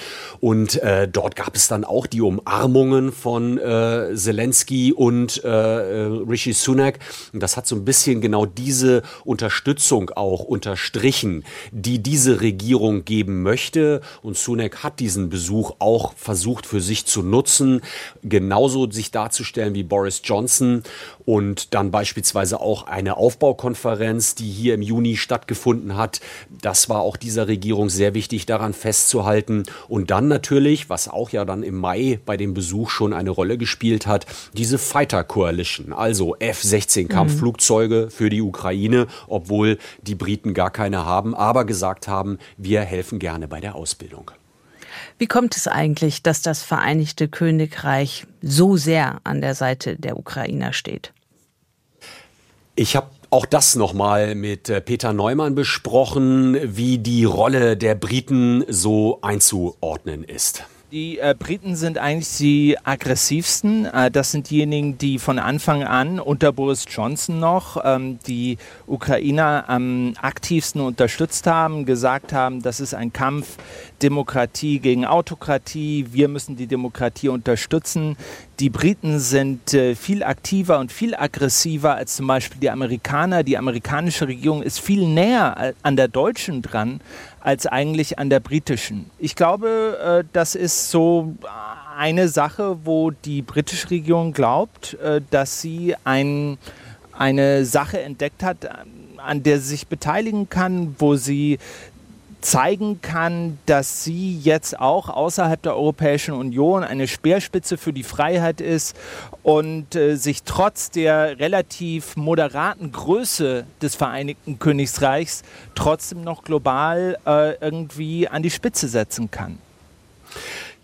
Und äh, dort gab es dann auch die Umarmungen von äh, Zelensky und äh, Rishi Sunak. Und das hat so ein bisschen genau diese Unterstützung auch unterstrichen, die diese Regierung geben möchte. Und Sunak hat diesen Besuch auch versucht für sich zu nutzen, genauso sich darzustellen wie Boris Johnson und dann beispielsweise auch eine Aufbaukonferenz, die hier im Juni stattgefunden hat. Das war auch dieser Regierung sehr wichtig, daran festzuhalten. Und dann natürlich, was auch ja dann im Mai bei dem Besuch schon eine Rolle gespielt hat, diese Fighter Coalition, also F-16 Kampfflugzeuge mhm. für die Ukraine, obwohl die Briten gar keine haben, aber gesagt haben, wir helfen gerne bei der Ausbildung. Wie kommt es eigentlich, dass das Vereinigte Königreich so sehr an der Seite der Ukrainer steht? Ich habe auch das nochmal mit äh, Peter Neumann besprochen, wie die Rolle der Briten so einzuordnen ist. Die äh, Briten sind eigentlich die aggressivsten. Äh, das sind diejenigen, die von Anfang an unter Boris Johnson noch ähm, die Ukrainer am aktivsten unterstützt haben, gesagt haben, das ist ein Kampf Demokratie gegen Autokratie, wir müssen die Demokratie unterstützen. Die Briten sind äh, viel aktiver und viel aggressiver als zum Beispiel die Amerikaner. Die amerikanische Regierung ist viel näher an der deutschen dran als eigentlich an der britischen. Ich glaube, äh, das ist so eine Sache, wo die britische Regierung glaubt, äh, dass sie ein, eine Sache entdeckt hat, an der sie sich beteiligen kann, wo sie zeigen kann, dass sie jetzt auch außerhalb der Europäischen Union eine Speerspitze für die Freiheit ist und äh, sich trotz der relativ moderaten Größe des Vereinigten Königreichs trotzdem noch global äh, irgendwie an die Spitze setzen kann.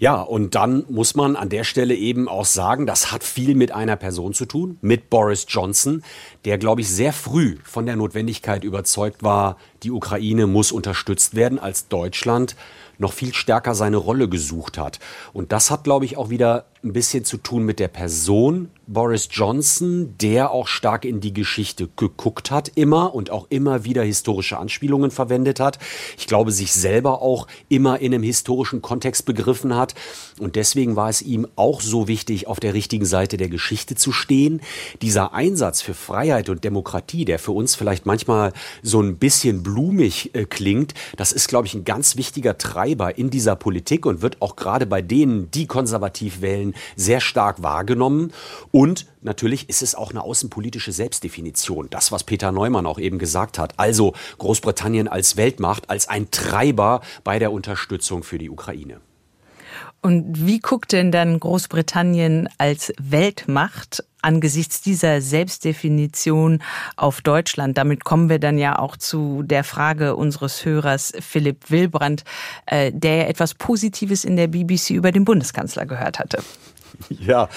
Ja, und dann muss man an der Stelle eben auch sagen, das hat viel mit einer Person zu tun, mit Boris Johnson, der, glaube ich, sehr früh von der Notwendigkeit überzeugt war, die Ukraine muss unterstützt werden, als Deutschland noch viel stärker seine Rolle gesucht hat. Und das hat, glaube ich, auch wieder ein bisschen zu tun mit der Person Boris Johnson, der auch stark in die Geschichte geguckt hat, immer und auch immer wieder historische Anspielungen verwendet hat. Ich glaube, sich selber auch immer in einem historischen Kontext begriffen hat. Und deswegen war es ihm auch so wichtig, auf der richtigen Seite der Geschichte zu stehen. Dieser Einsatz für Freiheit und Demokratie, der für uns vielleicht manchmal so ein bisschen blumig äh, klingt, das ist, glaube ich, ein ganz wichtiger Treiber in dieser Politik und wird auch gerade bei denen, die konservativ wählen, sehr stark wahrgenommen. Und natürlich ist es auch eine außenpolitische Selbstdefinition. Das, was Peter Neumann auch eben gesagt hat. Also Großbritannien als Weltmacht, als ein Treiber bei der Unterstützung für die Ukraine. Und wie guckt denn dann Großbritannien als Weltmacht angesichts dieser Selbstdefinition auf Deutschland? Damit kommen wir dann ja auch zu der Frage unseres Hörers Philipp Wilbrand, äh, der ja etwas Positives in der BBC über den Bundeskanzler gehört hatte. Ja,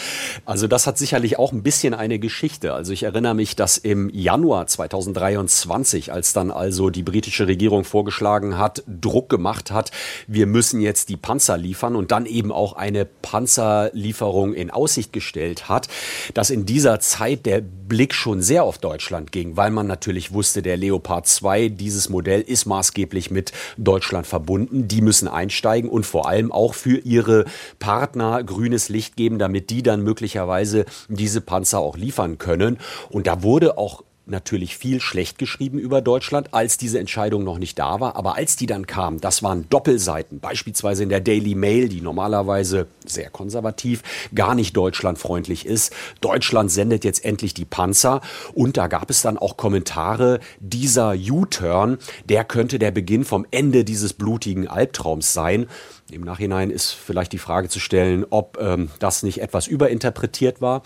also das hat sicherlich auch ein bisschen eine Geschichte. Also ich erinnere mich, dass im Januar 2023, als dann also die britische Regierung vorgeschlagen hat, Druck gemacht hat, wir müssen jetzt die Panzer liefern und dann eben auch eine Panzerlieferung in Aussicht gestellt hat, dass in dieser Zeit der Blick schon sehr auf Deutschland ging, weil man natürlich wusste, der Leopard 2, dieses Modell ist maßgeblich mit Deutschland verbunden. Die müssen einsteigen und vor allem auch für ihre Partner grünes Licht geben, damit die dann möglicherweise diese Panzer auch liefern können. Und da wurde auch natürlich viel schlecht geschrieben über Deutschland, als diese Entscheidung noch nicht da war. Aber als die dann kam, das waren Doppelseiten, beispielsweise in der Daily Mail, die normalerweise sehr konservativ, gar nicht deutschlandfreundlich ist. Deutschland sendet jetzt endlich die Panzer. Und da gab es dann auch Kommentare, dieser U-Turn, der könnte der Beginn vom Ende dieses blutigen Albtraums sein. Im Nachhinein ist vielleicht die Frage zu stellen, ob ähm, das nicht etwas überinterpretiert war.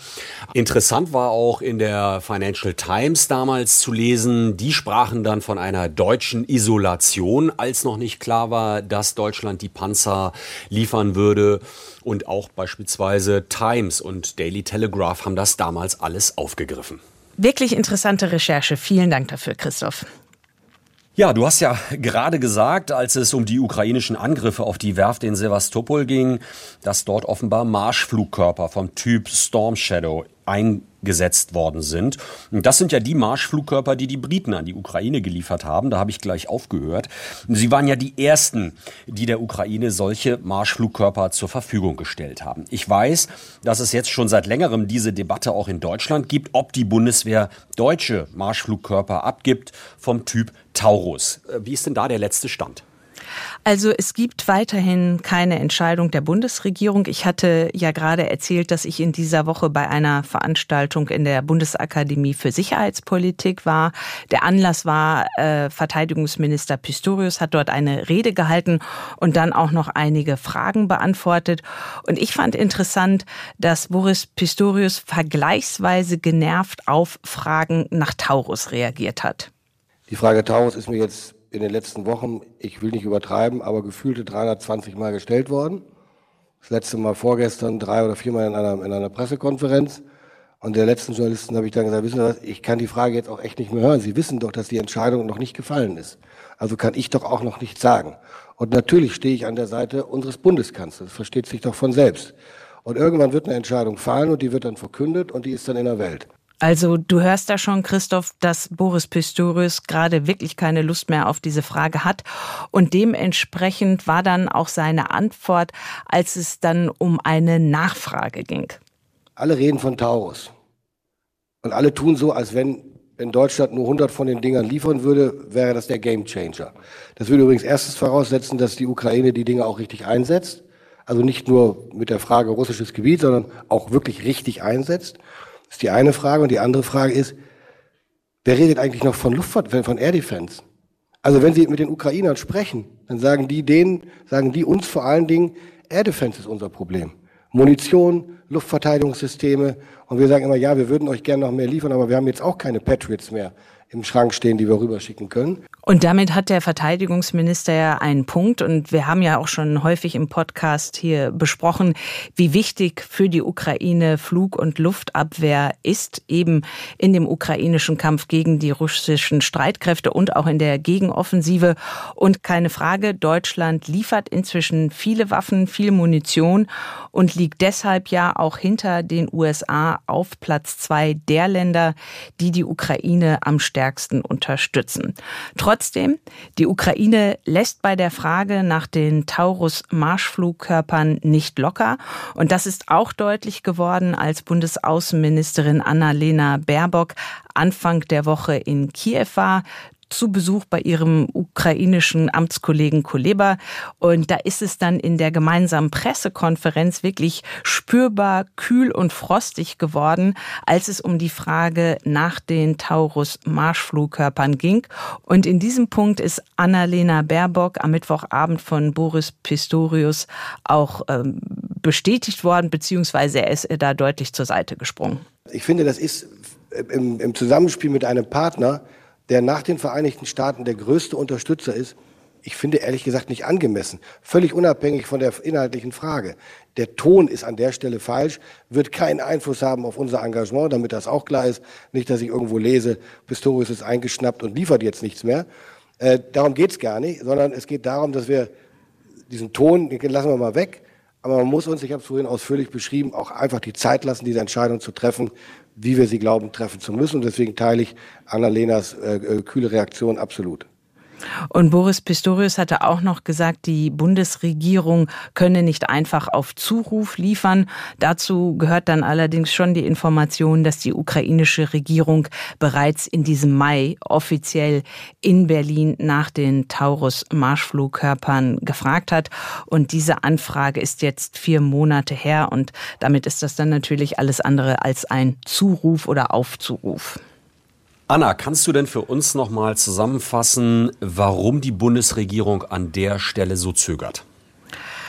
Interessant war auch in der Financial Times damals zu lesen, die sprachen dann von einer deutschen Isolation, als noch nicht klar war, dass Deutschland die Panzer liefern würde. Und auch beispielsweise Times und Daily Telegraph haben das damals alles aufgegriffen. Wirklich interessante Recherche. Vielen Dank dafür, Christoph. Ja, du hast ja gerade gesagt, als es um die ukrainischen Angriffe auf die Werft in Sevastopol ging, dass dort offenbar Marschflugkörper vom Typ Storm Shadow eingesetzt worden sind. Und das sind ja die Marschflugkörper, die die Briten an die Ukraine geliefert haben. Da habe ich gleich aufgehört. Sie waren ja die ersten, die der Ukraine solche Marschflugkörper zur Verfügung gestellt haben. Ich weiß, dass es jetzt schon seit längerem diese Debatte auch in Deutschland gibt, ob die Bundeswehr deutsche Marschflugkörper abgibt vom Typ Taurus. Äh, wie ist denn da der letzte Stand? Also es gibt weiterhin keine Entscheidung der Bundesregierung. Ich hatte ja gerade erzählt, dass ich in dieser Woche bei einer Veranstaltung in der Bundesakademie für Sicherheitspolitik war. Der Anlass war, äh, Verteidigungsminister Pistorius hat dort eine Rede gehalten und dann auch noch einige Fragen beantwortet. Und ich fand interessant, dass Boris Pistorius vergleichsweise genervt auf Fragen nach Taurus reagiert hat. Die Frage Taurus ist mir jetzt in den letzten Wochen, ich will nicht übertreiben, aber gefühlte 320 Mal gestellt worden. Das letzte Mal vorgestern drei oder viermal in einer, in einer Pressekonferenz. Und der letzten Journalisten habe ich dann gesagt, wissen Sie was, ich kann die Frage jetzt auch echt nicht mehr hören. Sie wissen doch, dass die Entscheidung noch nicht gefallen ist. Also kann ich doch auch noch nichts sagen. Und natürlich stehe ich an der Seite unseres Bundeskanzlers. Das versteht sich doch von selbst. Und irgendwann wird eine Entscheidung fallen und die wird dann verkündet und die ist dann in der Welt. Also du hörst da schon, Christoph, dass Boris Pistorius gerade wirklich keine Lust mehr auf diese Frage hat. Und dementsprechend war dann auch seine Antwort, als es dann um eine Nachfrage ging. Alle reden von Taurus. Und alle tun so, als wenn, wenn Deutschland nur 100 von den Dingern liefern würde, wäre das der Gamechanger. Das würde übrigens erstens voraussetzen, dass die Ukraine die Dinge auch richtig einsetzt. Also nicht nur mit der Frage russisches Gebiet, sondern auch wirklich richtig einsetzt. Das ist die eine Frage. Und die andere Frage ist, wer redet eigentlich noch von Luftfahrt, von Air Defense? Also wenn Sie mit den Ukrainern sprechen, dann sagen die denen, sagen die uns vor allen Dingen, Air Defense ist unser Problem. Munition, Luftverteidigungssysteme. Und wir sagen immer, ja, wir würden euch gerne noch mehr liefern, aber wir haben jetzt auch keine Patriots mehr im Schrank stehen, die wir rüberschicken können. Und damit hat der Verteidigungsminister ja einen Punkt. Und wir haben ja auch schon häufig im Podcast hier besprochen, wie wichtig für die Ukraine Flug- und Luftabwehr ist, eben in dem ukrainischen Kampf gegen die russischen Streitkräfte und auch in der Gegenoffensive. Und keine Frage, Deutschland liefert inzwischen viele Waffen, viel Munition und liegt deshalb ja auch hinter den USA auf Platz zwei der Länder, die die Ukraine am stärksten unterstützen. Trotzdem, die Ukraine lässt bei der Frage nach den Taurus-Marschflugkörpern nicht locker. Und das ist auch deutlich geworden, als Bundesaußenministerin Annalena Baerbock Anfang der Woche in Kiew war zu Besuch bei ihrem ukrainischen Amtskollegen Kuleba. Und da ist es dann in der gemeinsamen Pressekonferenz wirklich spürbar kühl und frostig geworden, als es um die Frage nach den Taurus-Marschflugkörpern ging. Und in diesem Punkt ist Annalena Baerbock am Mittwochabend von Boris Pistorius auch ähm, bestätigt worden, beziehungsweise er ist da deutlich zur Seite gesprungen. Ich finde, das ist im, im Zusammenspiel mit einem Partner, der nach den Vereinigten Staaten der größte Unterstützer ist, ich finde ehrlich gesagt nicht angemessen. Völlig unabhängig von der inhaltlichen Frage. Der Ton ist an der Stelle falsch, wird keinen Einfluss haben auf unser Engagement, damit das auch klar ist. Nicht, dass ich irgendwo lese, Pistorius ist eingeschnappt und liefert jetzt nichts mehr. Äh, darum geht's gar nicht, sondern es geht darum, dass wir diesen Ton, den lassen wir mal weg. Aber man muss uns, ich habe es vorhin ausführlich beschrieben, auch einfach die Zeit lassen, diese Entscheidung zu treffen, wie wir sie glauben, treffen zu müssen. Und deswegen teile ich Annalenas äh, kühle Reaktion absolut. Und Boris Pistorius hatte auch noch gesagt, die Bundesregierung könne nicht einfach auf Zuruf liefern. Dazu gehört dann allerdings schon die Information, dass die ukrainische Regierung bereits in diesem Mai offiziell in Berlin nach den Taurus-Marschflugkörpern gefragt hat. Und diese Anfrage ist jetzt vier Monate her und damit ist das dann natürlich alles andere als ein Zuruf oder Aufzuruf. Anna, kannst du denn für uns nochmal zusammenfassen, warum die Bundesregierung an der Stelle so zögert?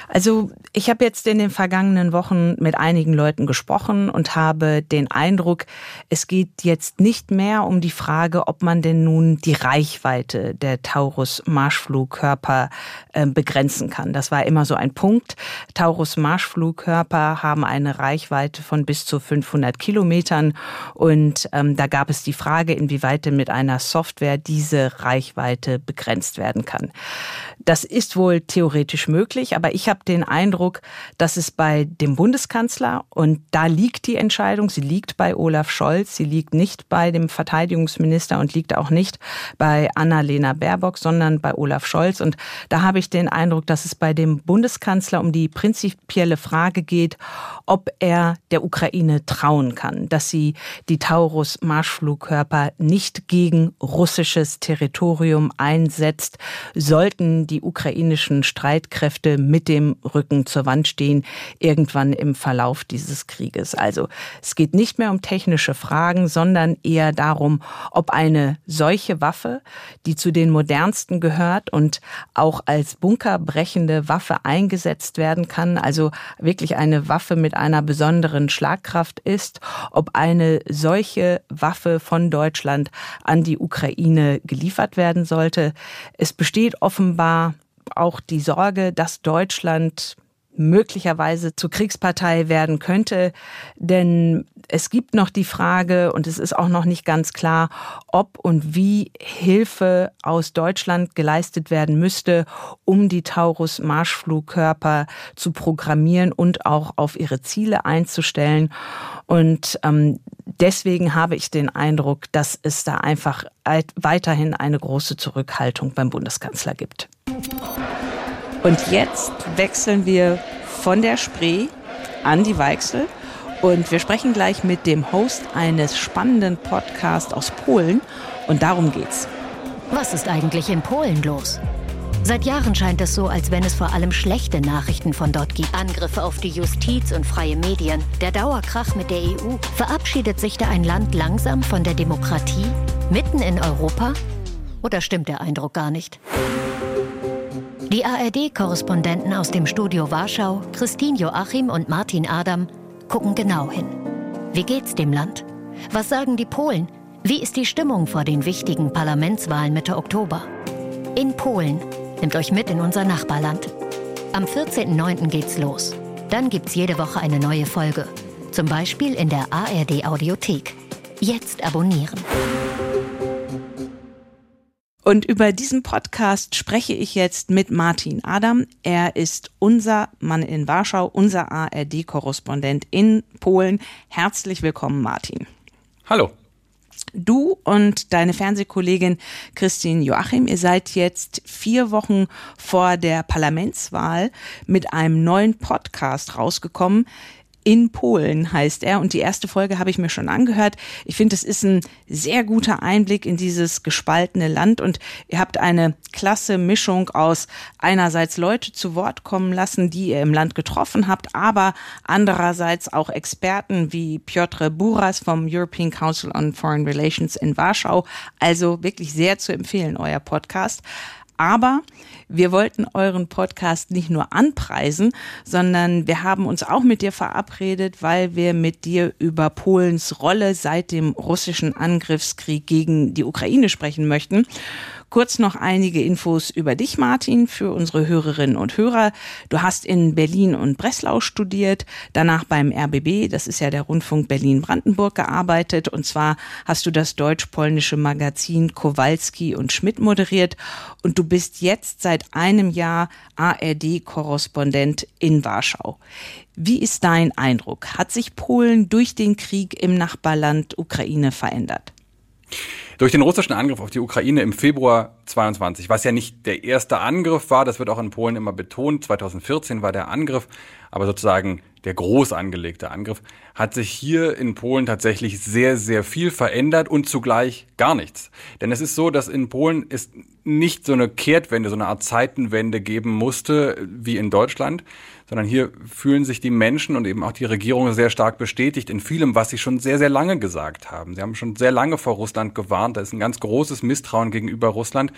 Also ich habe jetzt in den vergangenen Wochen mit einigen Leuten gesprochen und habe den Eindruck, es geht jetzt nicht mehr um die Frage, ob man denn nun die Reichweite der Taurus-Marschflugkörper äh, begrenzen kann. Das war immer so ein Punkt. Taurus-Marschflugkörper haben eine Reichweite von bis zu 500 Kilometern und ähm, da gab es die Frage, inwieweit denn mit einer Software diese Reichweite begrenzt werden kann. Das ist wohl theoretisch möglich, aber ich habe den Eindruck, dass es bei dem Bundeskanzler und da liegt die Entscheidung, sie liegt bei Olaf Scholz, sie liegt nicht bei dem Verteidigungsminister und liegt auch nicht bei Annalena Baerbock, sondern bei Olaf Scholz. Und da habe ich den Eindruck, dass es bei dem Bundeskanzler um die prinzipielle Frage geht, ob er der Ukraine trauen kann, dass sie die Taurus-Marschflugkörper nicht gegen russisches Territorium einsetzt, sollten die ukrainischen Streitkräfte mit dem Rücken zur Wand stehen, irgendwann im Verlauf dieses Krieges. Also es geht nicht mehr um technische Fragen, sondern eher darum, ob eine solche Waffe, die zu den modernsten gehört und auch als bunkerbrechende Waffe eingesetzt werden kann, also wirklich eine Waffe mit einer besonderen Schlagkraft ist, ob eine solche Waffe von Deutschland an die Ukraine geliefert werden sollte. Es besteht offenbar auch die Sorge, dass Deutschland möglicherweise zur Kriegspartei werden könnte. Denn es gibt noch die Frage, und es ist auch noch nicht ganz klar, ob und wie Hilfe aus Deutschland geleistet werden müsste, um die Taurus-Marschflugkörper zu programmieren und auch auf ihre Ziele einzustellen. Und ähm, deswegen habe ich den Eindruck, dass es da einfach weiterhin eine große Zurückhaltung beim Bundeskanzler gibt. Und jetzt wechseln wir von der Spree an die Weichsel und wir sprechen gleich mit dem Host eines spannenden Podcasts aus Polen und darum geht's. Was ist eigentlich in Polen los? Seit Jahren scheint es so, als wenn es vor allem schlechte Nachrichten von dort gibt. Angriffe auf die Justiz und freie Medien, der Dauerkrach mit der EU. Verabschiedet sich da ein Land langsam von der Demokratie? Mitten in Europa? Oder stimmt der Eindruck gar nicht? Die ARD-Korrespondenten aus dem Studio Warschau, Christine Joachim und Martin Adam, gucken genau hin. Wie geht's dem Land? Was sagen die Polen? Wie ist die Stimmung vor den wichtigen Parlamentswahlen Mitte Oktober? In Polen. Nehmt euch mit in unser Nachbarland. Am 14.09. geht's los. Dann gibt's jede Woche eine neue Folge. Zum Beispiel in der ARD Audiothek. Jetzt abonnieren. Und über diesen Podcast spreche ich jetzt mit Martin Adam. Er ist unser Mann in Warschau, unser ARD-Korrespondent in Polen. Herzlich willkommen, Martin. Hallo. Du und deine Fernsehkollegin Christine Joachim, ihr seid jetzt vier Wochen vor der Parlamentswahl mit einem neuen Podcast rausgekommen in Polen heißt er. Und die erste Folge habe ich mir schon angehört. Ich finde, es ist ein sehr guter Einblick in dieses gespaltene Land und ihr habt eine klasse Mischung aus einerseits Leute zu Wort kommen lassen, die ihr im Land getroffen habt, aber andererseits auch Experten wie Piotr Buras vom European Council on Foreign Relations in Warschau. Also wirklich sehr zu empfehlen, euer Podcast. Aber wir wollten euren Podcast nicht nur anpreisen, sondern wir haben uns auch mit dir verabredet, weil wir mit dir über Polens Rolle seit dem russischen Angriffskrieg gegen die Ukraine sprechen möchten. Kurz noch einige Infos über dich, Martin, für unsere Hörerinnen und Hörer. Du hast in Berlin und Breslau studiert, danach beim RBB, das ist ja der Rundfunk Berlin-Brandenburg, gearbeitet. Und zwar hast du das deutsch-polnische Magazin Kowalski und Schmidt moderiert. Und du bist jetzt seit einem Jahr ARD-Korrespondent in Warschau. Wie ist dein Eindruck? Hat sich Polen durch den Krieg im Nachbarland Ukraine verändert? Durch den russischen Angriff auf die Ukraine im Februar 22, was ja nicht der erste Angriff war, das wird auch in Polen immer betont, 2014 war der Angriff, aber sozusagen der groß angelegte Angriff, hat sich hier in Polen tatsächlich sehr, sehr viel verändert und zugleich gar nichts. Denn es ist so, dass in Polen es nicht so eine Kehrtwende, so eine Art Zeitenwende geben musste wie in Deutschland, sondern hier fühlen sich die Menschen und eben auch die Regierung sehr stark bestätigt in vielem, was sie schon sehr, sehr lange gesagt haben. Sie haben schon sehr lange vor Russland gewarnt. Da ist ein ganz großes Misstrauen gegenüber Russland.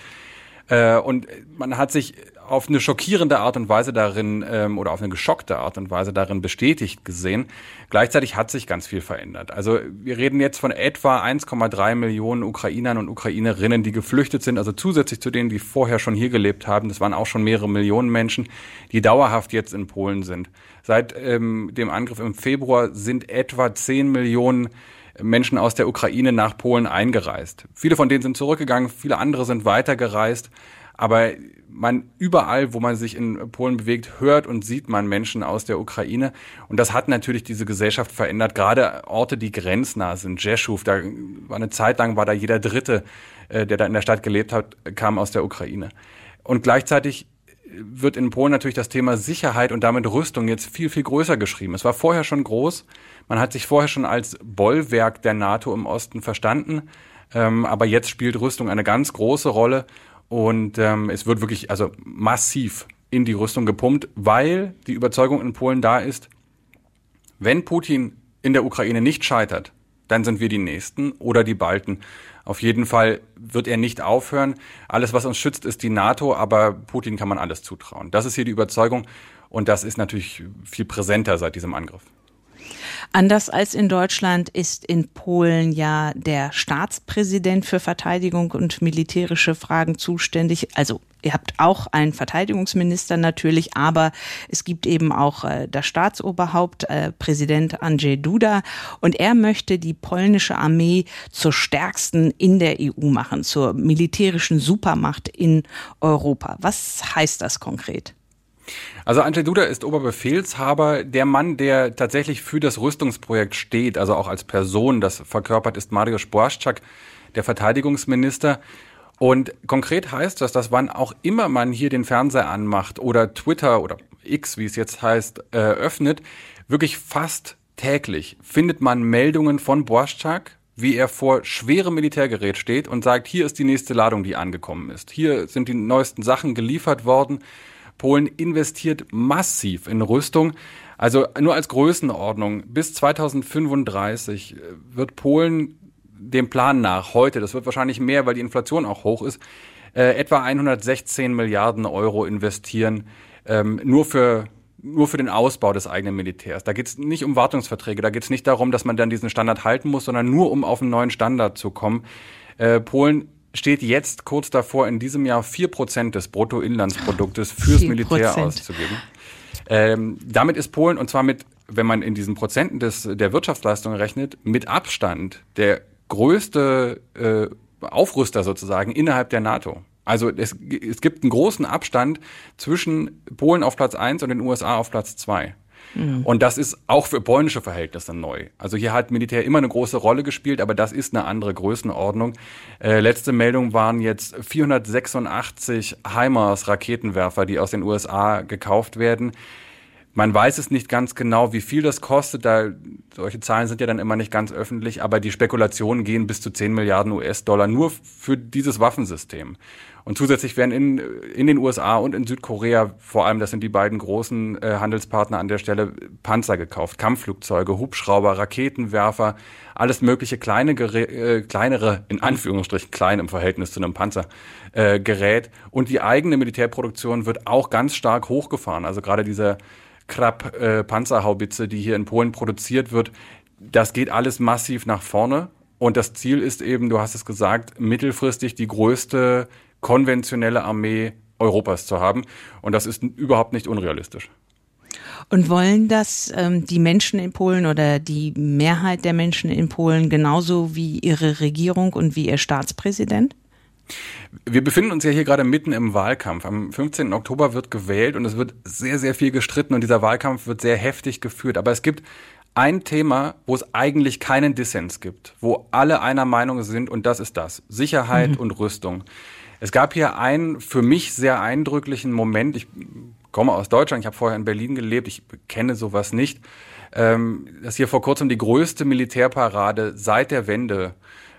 Äh, und man hat sich auf eine schockierende Art und Weise darin ähm, oder auf eine geschockte Art und Weise darin bestätigt gesehen. Gleichzeitig hat sich ganz viel verändert. Also wir reden jetzt von etwa 1,3 Millionen Ukrainern und Ukrainerinnen, die geflüchtet sind, also zusätzlich zu denen, die vorher schon hier gelebt haben. Das waren auch schon mehrere Millionen Menschen, die dauerhaft jetzt in Polen sind. Seit ähm, dem Angriff im Februar sind etwa 10 Millionen Menschen aus der Ukraine nach Polen eingereist. Viele von denen sind zurückgegangen, viele andere sind weitergereist. Aber man überall, wo man sich in Polen bewegt, hört und sieht man Menschen aus der Ukraine. Und das hat natürlich diese Gesellschaft verändert. Gerade Orte, die grenznah sind. Jeschow, da war eine Zeit lang war da jeder Dritte, äh, der da in der Stadt gelebt hat, kam aus der Ukraine. Und gleichzeitig wird in Polen natürlich das Thema Sicherheit und damit Rüstung jetzt viel, viel größer geschrieben. Es war vorher schon groß. Man hat sich vorher schon als Bollwerk der NATO im Osten verstanden. Ähm, aber jetzt spielt Rüstung eine ganz große Rolle. Und ähm, es wird wirklich also massiv in die Rüstung gepumpt, weil die Überzeugung in Polen da ist, wenn Putin in der Ukraine nicht scheitert, dann sind wir die Nächsten oder die Balten. Auf jeden Fall wird er nicht aufhören. Alles, was uns schützt, ist die NATO, aber Putin kann man alles zutrauen. Das ist hier die Überzeugung und das ist natürlich viel präsenter seit diesem Angriff. Anders als in Deutschland ist in Polen ja der Staatspräsident für Verteidigung und militärische Fragen zuständig. Also Ihr habt auch einen Verteidigungsminister natürlich, aber es gibt eben auch äh, das Staatsoberhaupt, äh, Präsident Andrzej Duda, und er möchte die polnische Armee zur stärksten in der EU machen, zur militärischen Supermacht in Europa. Was heißt das konkret? Also Andrzej Duda ist Oberbefehlshaber, der Mann, der tatsächlich für das Rüstungsprojekt steht, also auch als Person. Das verkörpert ist Mariusz Błaszczak, der Verteidigungsminister. Und konkret heißt das, dass wann auch immer man hier den Fernseher anmacht oder Twitter oder X, wie es jetzt heißt, äh, öffnet, wirklich fast täglich findet man Meldungen von Błaszczak, wie er vor schwerem Militärgerät steht und sagt, hier ist die nächste Ladung, die angekommen ist. Hier sind die neuesten Sachen geliefert worden. Polen investiert massiv in Rüstung. Also nur als Größenordnung, bis 2035 äh, wird Polen dem Plan nach heute, das wird wahrscheinlich mehr, weil die Inflation auch hoch ist, äh, etwa 116 Milliarden Euro investieren, ähm, nur für nur für den Ausbau des eigenen Militärs. Da geht es nicht um Wartungsverträge, da geht es nicht darum, dass man dann diesen Standard halten muss, sondern nur um auf einen neuen Standard zu kommen. Äh, Polen steht jetzt kurz davor, in diesem Jahr vier Prozent des Bruttoinlandsproduktes fürs Militär auszugeben. Ähm, damit ist Polen, und zwar mit, wenn man in diesen Prozenten des, der Wirtschaftsleistung rechnet, mit Abstand der größte äh, Aufrüster sozusagen innerhalb der NATO. Also es, es gibt einen großen Abstand zwischen Polen auf Platz eins und den USA auf Platz zwei. Mhm. Und das ist auch für polnische Verhältnisse neu. Also hier hat Militär immer eine große Rolle gespielt, aber das ist eine andere Größenordnung. Äh, letzte Meldung waren jetzt 486 HIMARS Raketenwerfer, die aus den USA gekauft werden. Man weiß es nicht ganz genau, wie viel das kostet. Da, solche Zahlen sind ja dann immer nicht ganz öffentlich, aber die Spekulationen gehen bis zu 10 Milliarden US-Dollar nur für dieses Waffensystem. Und zusätzlich werden in, in den USA und in Südkorea, vor allem das sind die beiden großen äh, Handelspartner an der Stelle, Panzer gekauft, Kampfflugzeuge, Hubschrauber, Raketenwerfer, alles mögliche kleine, äh, kleinere, in Anführungsstrichen klein im Verhältnis zu einem Panzergerät. Äh, und die eigene Militärproduktion wird auch ganz stark hochgefahren. Also gerade diese Krab-Panzerhaubitze, äh, die hier in Polen produziert wird, das geht alles massiv nach vorne. Und das Ziel ist eben, du hast es gesagt, mittelfristig die größte konventionelle Armee Europas zu haben. Und das ist überhaupt nicht unrealistisch. Und wollen das ähm, die Menschen in Polen oder die Mehrheit der Menschen in Polen genauso wie ihre Regierung und wie ihr Staatspräsident? Wir befinden uns ja hier gerade mitten im Wahlkampf. Am 15. Oktober wird gewählt und es wird sehr, sehr viel gestritten und dieser Wahlkampf wird sehr heftig geführt. Aber es gibt ein Thema, wo es eigentlich keinen Dissens gibt, wo alle einer Meinung sind und das ist das. Sicherheit mhm. und Rüstung. Es gab hier einen für mich sehr eindrücklichen Moment. Ich komme aus Deutschland, ich habe vorher in Berlin gelebt, ich kenne sowas nicht. Ähm, dass hier vor kurzem die größte Militärparade seit der Wende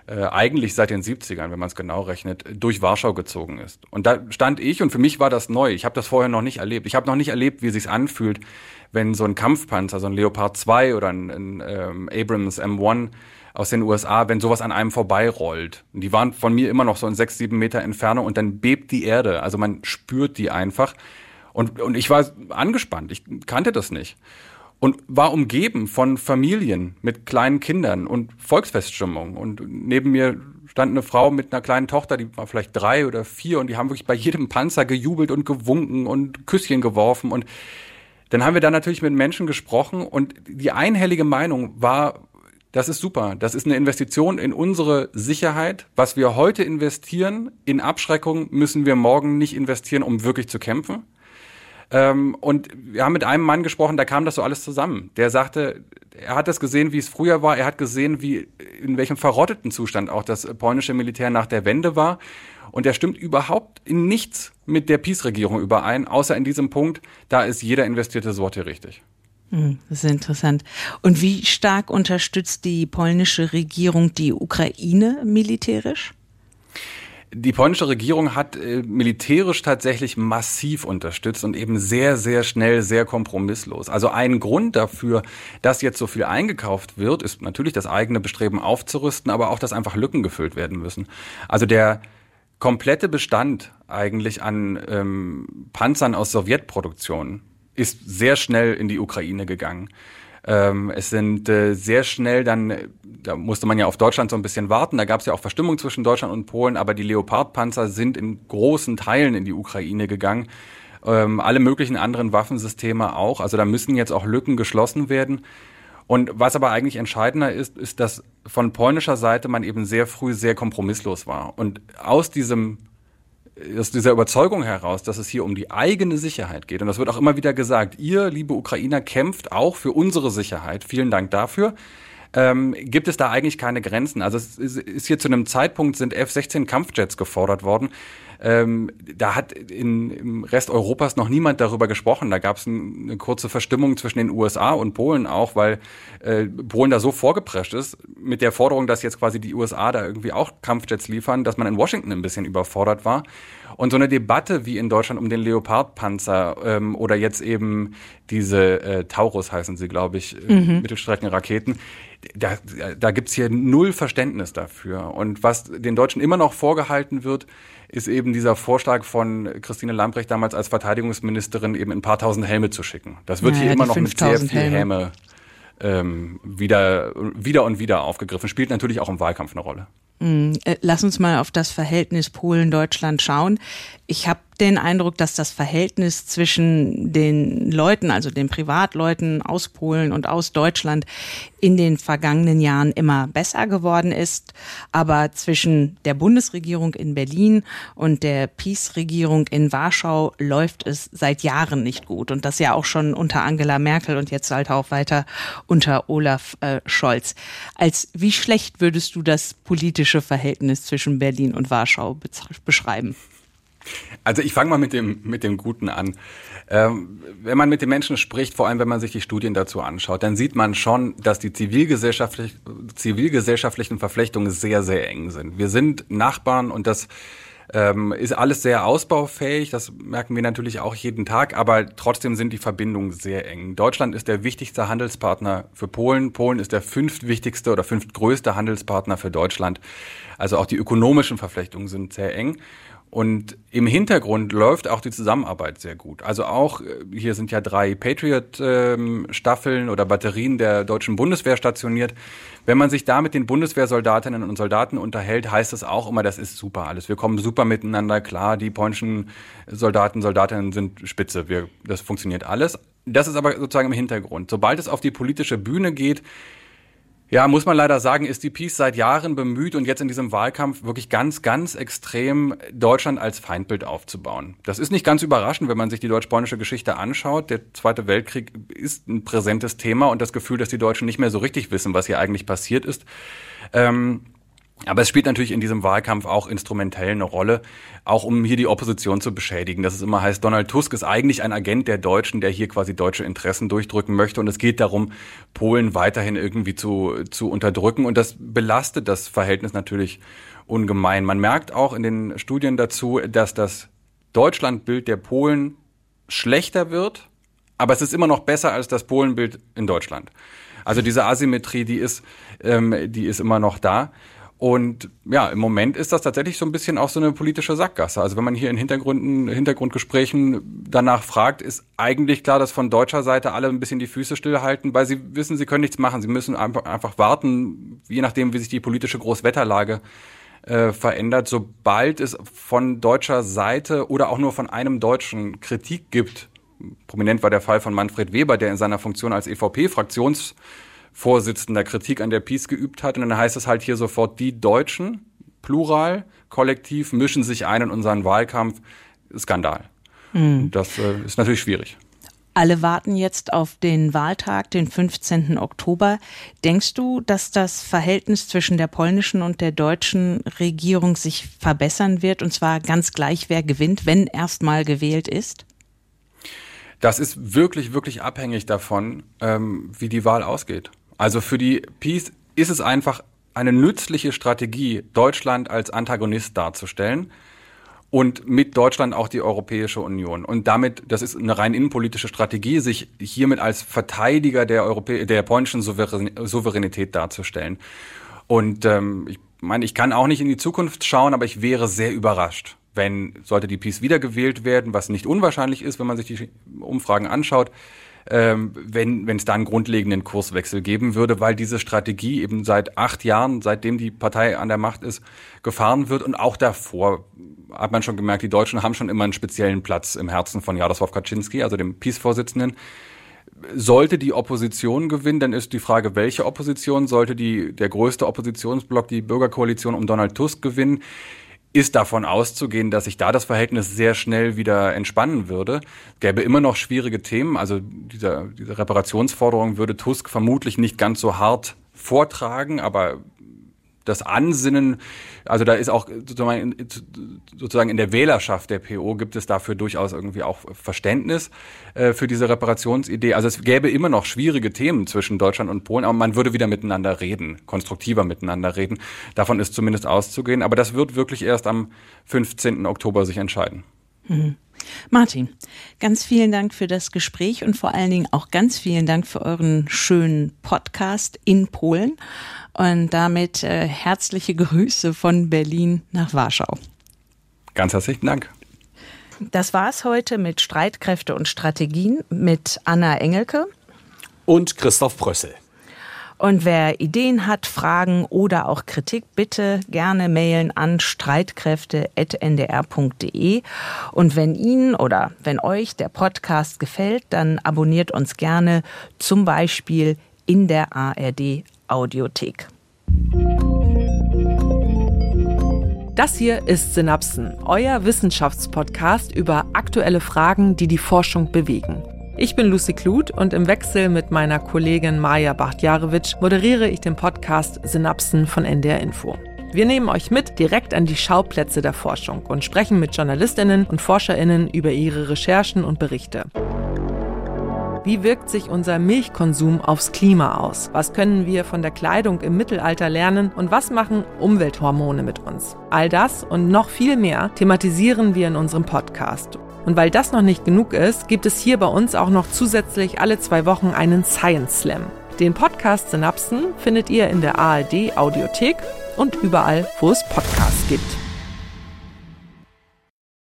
äh, eigentlich seit den 70ern, wenn man es genau rechnet, durch Warschau gezogen ist. Und da stand ich und für mich war das neu. Ich habe das vorher noch nicht erlebt. Ich habe noch nicht erlebt, wie es sich anfühlt, wenn so ein Kampfpanzer, so ein Leopard 2 oder ein, ein ähm, Abrams M1 aus den USA, wenn sowas an einem vorbeirollt. Die waren von mir immer noch so in sechs, sieben Meter Entfernung und dann bebt die Erde. Also man spürt die einfach. Und, und ich war angespannt. Ich kannte das nicht. Und war umgeben von Familien mit kleinen Kindern und Volksfeststimmung. Und neben mir stand eine Frau mit einer kleinen Tochter, die war vielleicht drei oder vier und die haben wirklich bei jedem Panzer gejubelt und gewunken und Küsschen geworfen. Und dann haben wir da natürlich mit Menschen gesprochen und die einhellige Meinung war, das ist super. Das ist eine Investition in unsere Sicherheit. Was wir heute investieren in Abschreckung, müssen wir morgen nicht investieren, um wirklich zu kämpfen. Ähm, und wir haben mit einem Mann gesprochen, da kam das so alles zusammen. Der sagte, er hat das gesehen, wie es früher war. Er hat gesehen, wie in welchem verrotteten Zustand auch das polnische Militär nach der Wende war. Und er stimmt überhaupt in nichts mit der Peace-Regierung überein, außer in diesem Punkt, da ist jeder investierte Sorte richtig. Hm, das ist interessant. Und wie stark unterstützt die polnische Regierung die Ukraine militärisch? Die polnische Regierung hat äh, militärisch tatsächlich massiv unterstützt und eben sehr, sehr schnell, sehr kompromisslos. Also ein Grund dafür, dass jetzt so viel eingekauft wird, ist natürlich das eigene Bestreben aufzurüsten, aber auch, dass einfach Lücken gefüllt werden müssen. Also der komplette Bestand eigentlich an ähm, Panzern aus Sowjetproduktion ist sehr schnell in die Ukraine gegangen. Ähm, es sind äh, sehr schnell dann, da musste man ja auf Deutschland so ein bisschen warten, da gab es ja auch Verstimmung zwischen Deutschland und Polen, aber die Leopardpanzer sind in großen Teilen in die Ukraine gegangen. Ähm, alle möglichen anderen Waffensysteme auch. Also da müssen jetzt auch Lücken geschlossen werden. Und was aber eigentlich entscheidender ist, ist, dass von polnischer Seite man eben sehr früh sehr kompromisslos war. Und aus diesem aus dieser Überzeugung heraus, dass es hier um die eigene Sicherheit geht. Und das wird auch immer wieder gesagt. Ihr, liebe Ukrainer, kämpft auch für unsere Sicherheit. Vielen Dank dafür. Ähm, gibt es da eigentlich keine Grenzen? Also es ist hier zu einem Zeitpunkt sind F-16 Kampfjets gefordert worden. Ähm, da hat in, im Rest Europas noch niemand darüber gesprochen. Da gab es ein, eine kurze Verstimmung zwischen den USA und Polen auch, weil äh, Polen da so vorgeprescht ist mit der Forderung, dass jetzt quasi die USA da irgendwie auch Kampfjets liefern, dass man in Washington ein bisschen überfordert war. Und so eine Debatte wie in Deutschland um den Leopardpanzer ähm, oder jetzt eben diese äh, Taurus heißen sie, glaube ich, äh, mhm. Mittelstreckenraketen, da, da gibt's hier null Verständnis dafür. Und was den Deutschen immer noch vorgehalten wird, ist eben dieser Vorschlag von Christine Lambrecht damals als Verteidigungsministerin, eben ein paar tausend Helme zu schicken. Das wird naja, hier immer noch mit sehr viel Helme, Häme ähm, wieder, wieder und wieder aufgegriffen. Spielt natürlich auch im Wahlkampf eine Rolle. Mm, äh, lass uns mal auf das Verhältnis Polen-Deutschland schauen. Ich habe den Eindruck, dass das Verhältnis zwischen den Leuten, also den Privatleuten aus Polen und aus Deutschland in den vergangenen Jahren immer besser geworden ist. Aber zwischen der Bundesregierung in Berlin und der Peace-Regierung in Warschau läuft es seit Jahren nicht gut. Und das ja auch schon unter Angela Merkel und jetzt halt auch weiter unter Olaf äh, Scholz. Als wie schlecht würdest du das politische Verhältnis zwischen Berlin und Warschau beschreiben? Also ich fange mal mit dem, mit dem Guten an. Ähm, wenn man mit den Menschen spricht, vor allem wenn man sich die Studien dazu anschaut, dann sieht man schon, dass die zivilgesellschaftlich, zivilgesellschaftlichen Verflechtungen sehr, sehr eng sind. Wir sind Nachbarn und das ähm, ist alles sehr ausbaufähig, das merken wir natürlich auch jeden Tag, aber trotzdem sind die Verbindungen sehr eng. Deutschland ist der wichtigste Handelspartner für Polen. Polen ist der fünftwichtigste oder fünftgrößte Handelspartner für Deutschland. Also auch die ökonomischen Verflechtungen sind sehr eng. Und im Hintergrund läuft auch die Zusammenarbeit sehr gut. Also auch, äh, hier sind ja drei Patriot-Staffeln ähm, oder Batterien der deutschen Bundeswehr stationiert. Wenn man sich da mit den Bundeswehrsoldatinnen und Soldaten unterhält, heißt es auch immer, das ist super alles. Wir kommen super miteinander klar. Die polnischen Soldaten, Soldatinnen sind spitze. Wir, das funktioniert alles. Das ist aber sozusagen im Hintergrund. Sobald es auf die politische Bühne geht, ja, muss man leider sagen, ist die Peace seit Jahren bemüht und jetzt in diesem Wahlkampf wirklich ganz, ganz extrem Deutschland als Feindbild aufzubauen. Das ist nicht ganz überraschend, wenn man sich die deutsch-polnische Geschichte anschaut. Der Zweite Weltkrieg ist ein präsentes Thema und das Gefühl, dass die Deutschen nicht mehr so richtig wissen, was hier eigentlich passiert ist. Ähm, aber es spielt natürlich in diesem Wahlkampf auch instrumentell eine Rolle, auch um hier die Opposition zu beschädigen. Dass es immer heißt, Donald Tusk ist eigentlich ein Agent der Deutschen, der hier quasi deutsche Interessen durchdrücken möchte. Und es geht darum, Polen weiterhin irgendwie zu, zu unterdrücken. Und das belastet das Verhältnis natürlich ungemein. Man merkt auch in den Studien dazu, dass das Deutschlandbild der Polen schlechter wird, aber es ist immer noch besser als das Polenbild in Deutschland. Also diese Asymmetrie, die ist, ähm, die ist immer noch da. Und ja, im Moment ist das tatsächlich so ein bisschen auch so eine politische Sackgasse. Also wenn man hier in Hintergründen, Hintergrundgesprächen danach fragt, ist eigentlich klar, dass von deutscher Seite alle ein bisschen die Füße stillhalten, weil sie wissen, sie können nichts machen. Sie müssen einfach, einfach warten, je nachdem, wie sich die politische Großwetterlage äh, verändert. Sobald es von deutscher Seite oder auch nur von einem Deutschen Kritik gibt, prominent war der Fall von Manfred Weber, der in seiner Funktion als EVP-Fraktions Vorsitzender Kritik an der Peace geübt hat. Und dann heißt es halt hier sofort, die Deutschen, plural, kollektiv, mischen sich ein in unseren Wahlkampf. Skandal. Mhm. Das äh, ist natürlich schwierig. Alle warten jetzt auf den Wahltag, den 15. Oktober. Denkst du, dass das Verhältnis zwischen der polnischen und der deutschen Regierung sich verbessern wird? Und zwar ganz gleich, wer gewinnt, wenn erstmal gewählt ist? Das ist wirklich, wirklich abhängig davon, ähm, wie die Wahl ausgeht. Also für die Peace ist es einfach eine nützliche Strategie, Deutschland als Antagonist darzustellen und mit Deutschland auch die Europäische Union. Und damit, das ist eine rein innenpolitische Strategie, sich hiermit als Verteidiger der, Europä der polnischen Souveränität darzustellen. Und ähm, ich meine, ich kann auch nicht in die Zukunft schauen, aber ich wäre sehr überrascht, wenn, sollte die Peace wiedergewählt werden, was nicht unwahrscheinlich ist, wenn man sich die Umfragen anschaut, ähm, wenn es da einen grundlegenden Kurswechsel geben würde, weil diese Strategie eben seit acht Jahren, seitdem die Partei an der Macht ist, gefahren wird und auch davor hat man schon gemerkt, die Deutschen haben schon immer einen speziellen Platz im Herzen von Jaroslaw Kaczynski, also dem Peace-Vorsitzenden. Sollte die Opposition gewinnen, dann ist die Frage, welche Opposition sollte die, der größte Oppositionsblock, die Bürgerkoalition um Donald Tusk gewinnen? Ist davon auszugehen, dass sich da das Verhältnis sehr schnell wieder entspannen würde. Gäbe immer noch schwierige Themen. Also dieser, diese Reparationsforderung würde Tusk vermutlich nicht ganz so hart vortragen, aber das Ansinnen, also da ist auch sozusagen in der Wählerschaft der PO gibt es dafür durchaus irgendwie auch Verständnis äh, für diese Reparationsidee. Also es gäbe immer noch schwierige Themen zwischen Deutschland und Polen, aber man würde wieder miteinander reden, konstruktiver miteinander reden. Davon ist zumindest auszugehen. Aber das wird wirklich erst am 15. Oktober sich entscheiden. Mhm. Martin, ganz vielen Dank für das Gespräch und vor allen Dingen auch ganz vielen Dank für euren schönen Podcast in Polen. Und damit äh, herzliche Grüße von Berlin nach Warschau. Ganz herzlichen Dank. Das war's heute mit Streitkräfte und Strategien mit Anna Engelke und Christoph Brössel. Und wer Ideen hat, Fragen oder auch Kritik, bitte gerne mailen an streitkräfte.ndr.de. Und wenn Ihnen oder wenn euch der Podcast gefällt, dann abonniert uns gerne zum Beispiel in der ARD Audiothek. Das hier ist Synapsen, euer Wissenschaftspodcast über aktuelle Fragen, die die Forschung bewegen. Ich bin Lucy Kluth und im Wechsel mit meiner Kollegin Maja Bachtjarewitsch moderiere ich den Podcast Synapsen von NDR Info. Wir nehmen euch mit direkt an die Schauplätze der Forschung und sprechen mit Journalistinnen und Forscherinnen über ihre Recherchen und Berichte. Wie wirkt sich unser Milchkonsum aufs Klima aus? Was können wir von der Kleidung im Mittelalter lernen? Und was machen Umwelthormone mit uns? All das und noch viel mehr thematisieren wir in unserem Podcast. Und weil das noch nicht genug ist, gibt es hier bei uns auch noch zusätzlich alle zwei Wochen einen Science Slam. Den Podcast Synapsen findet ihr in der ARD Audiothek und überall, wo es Podcasts gibt.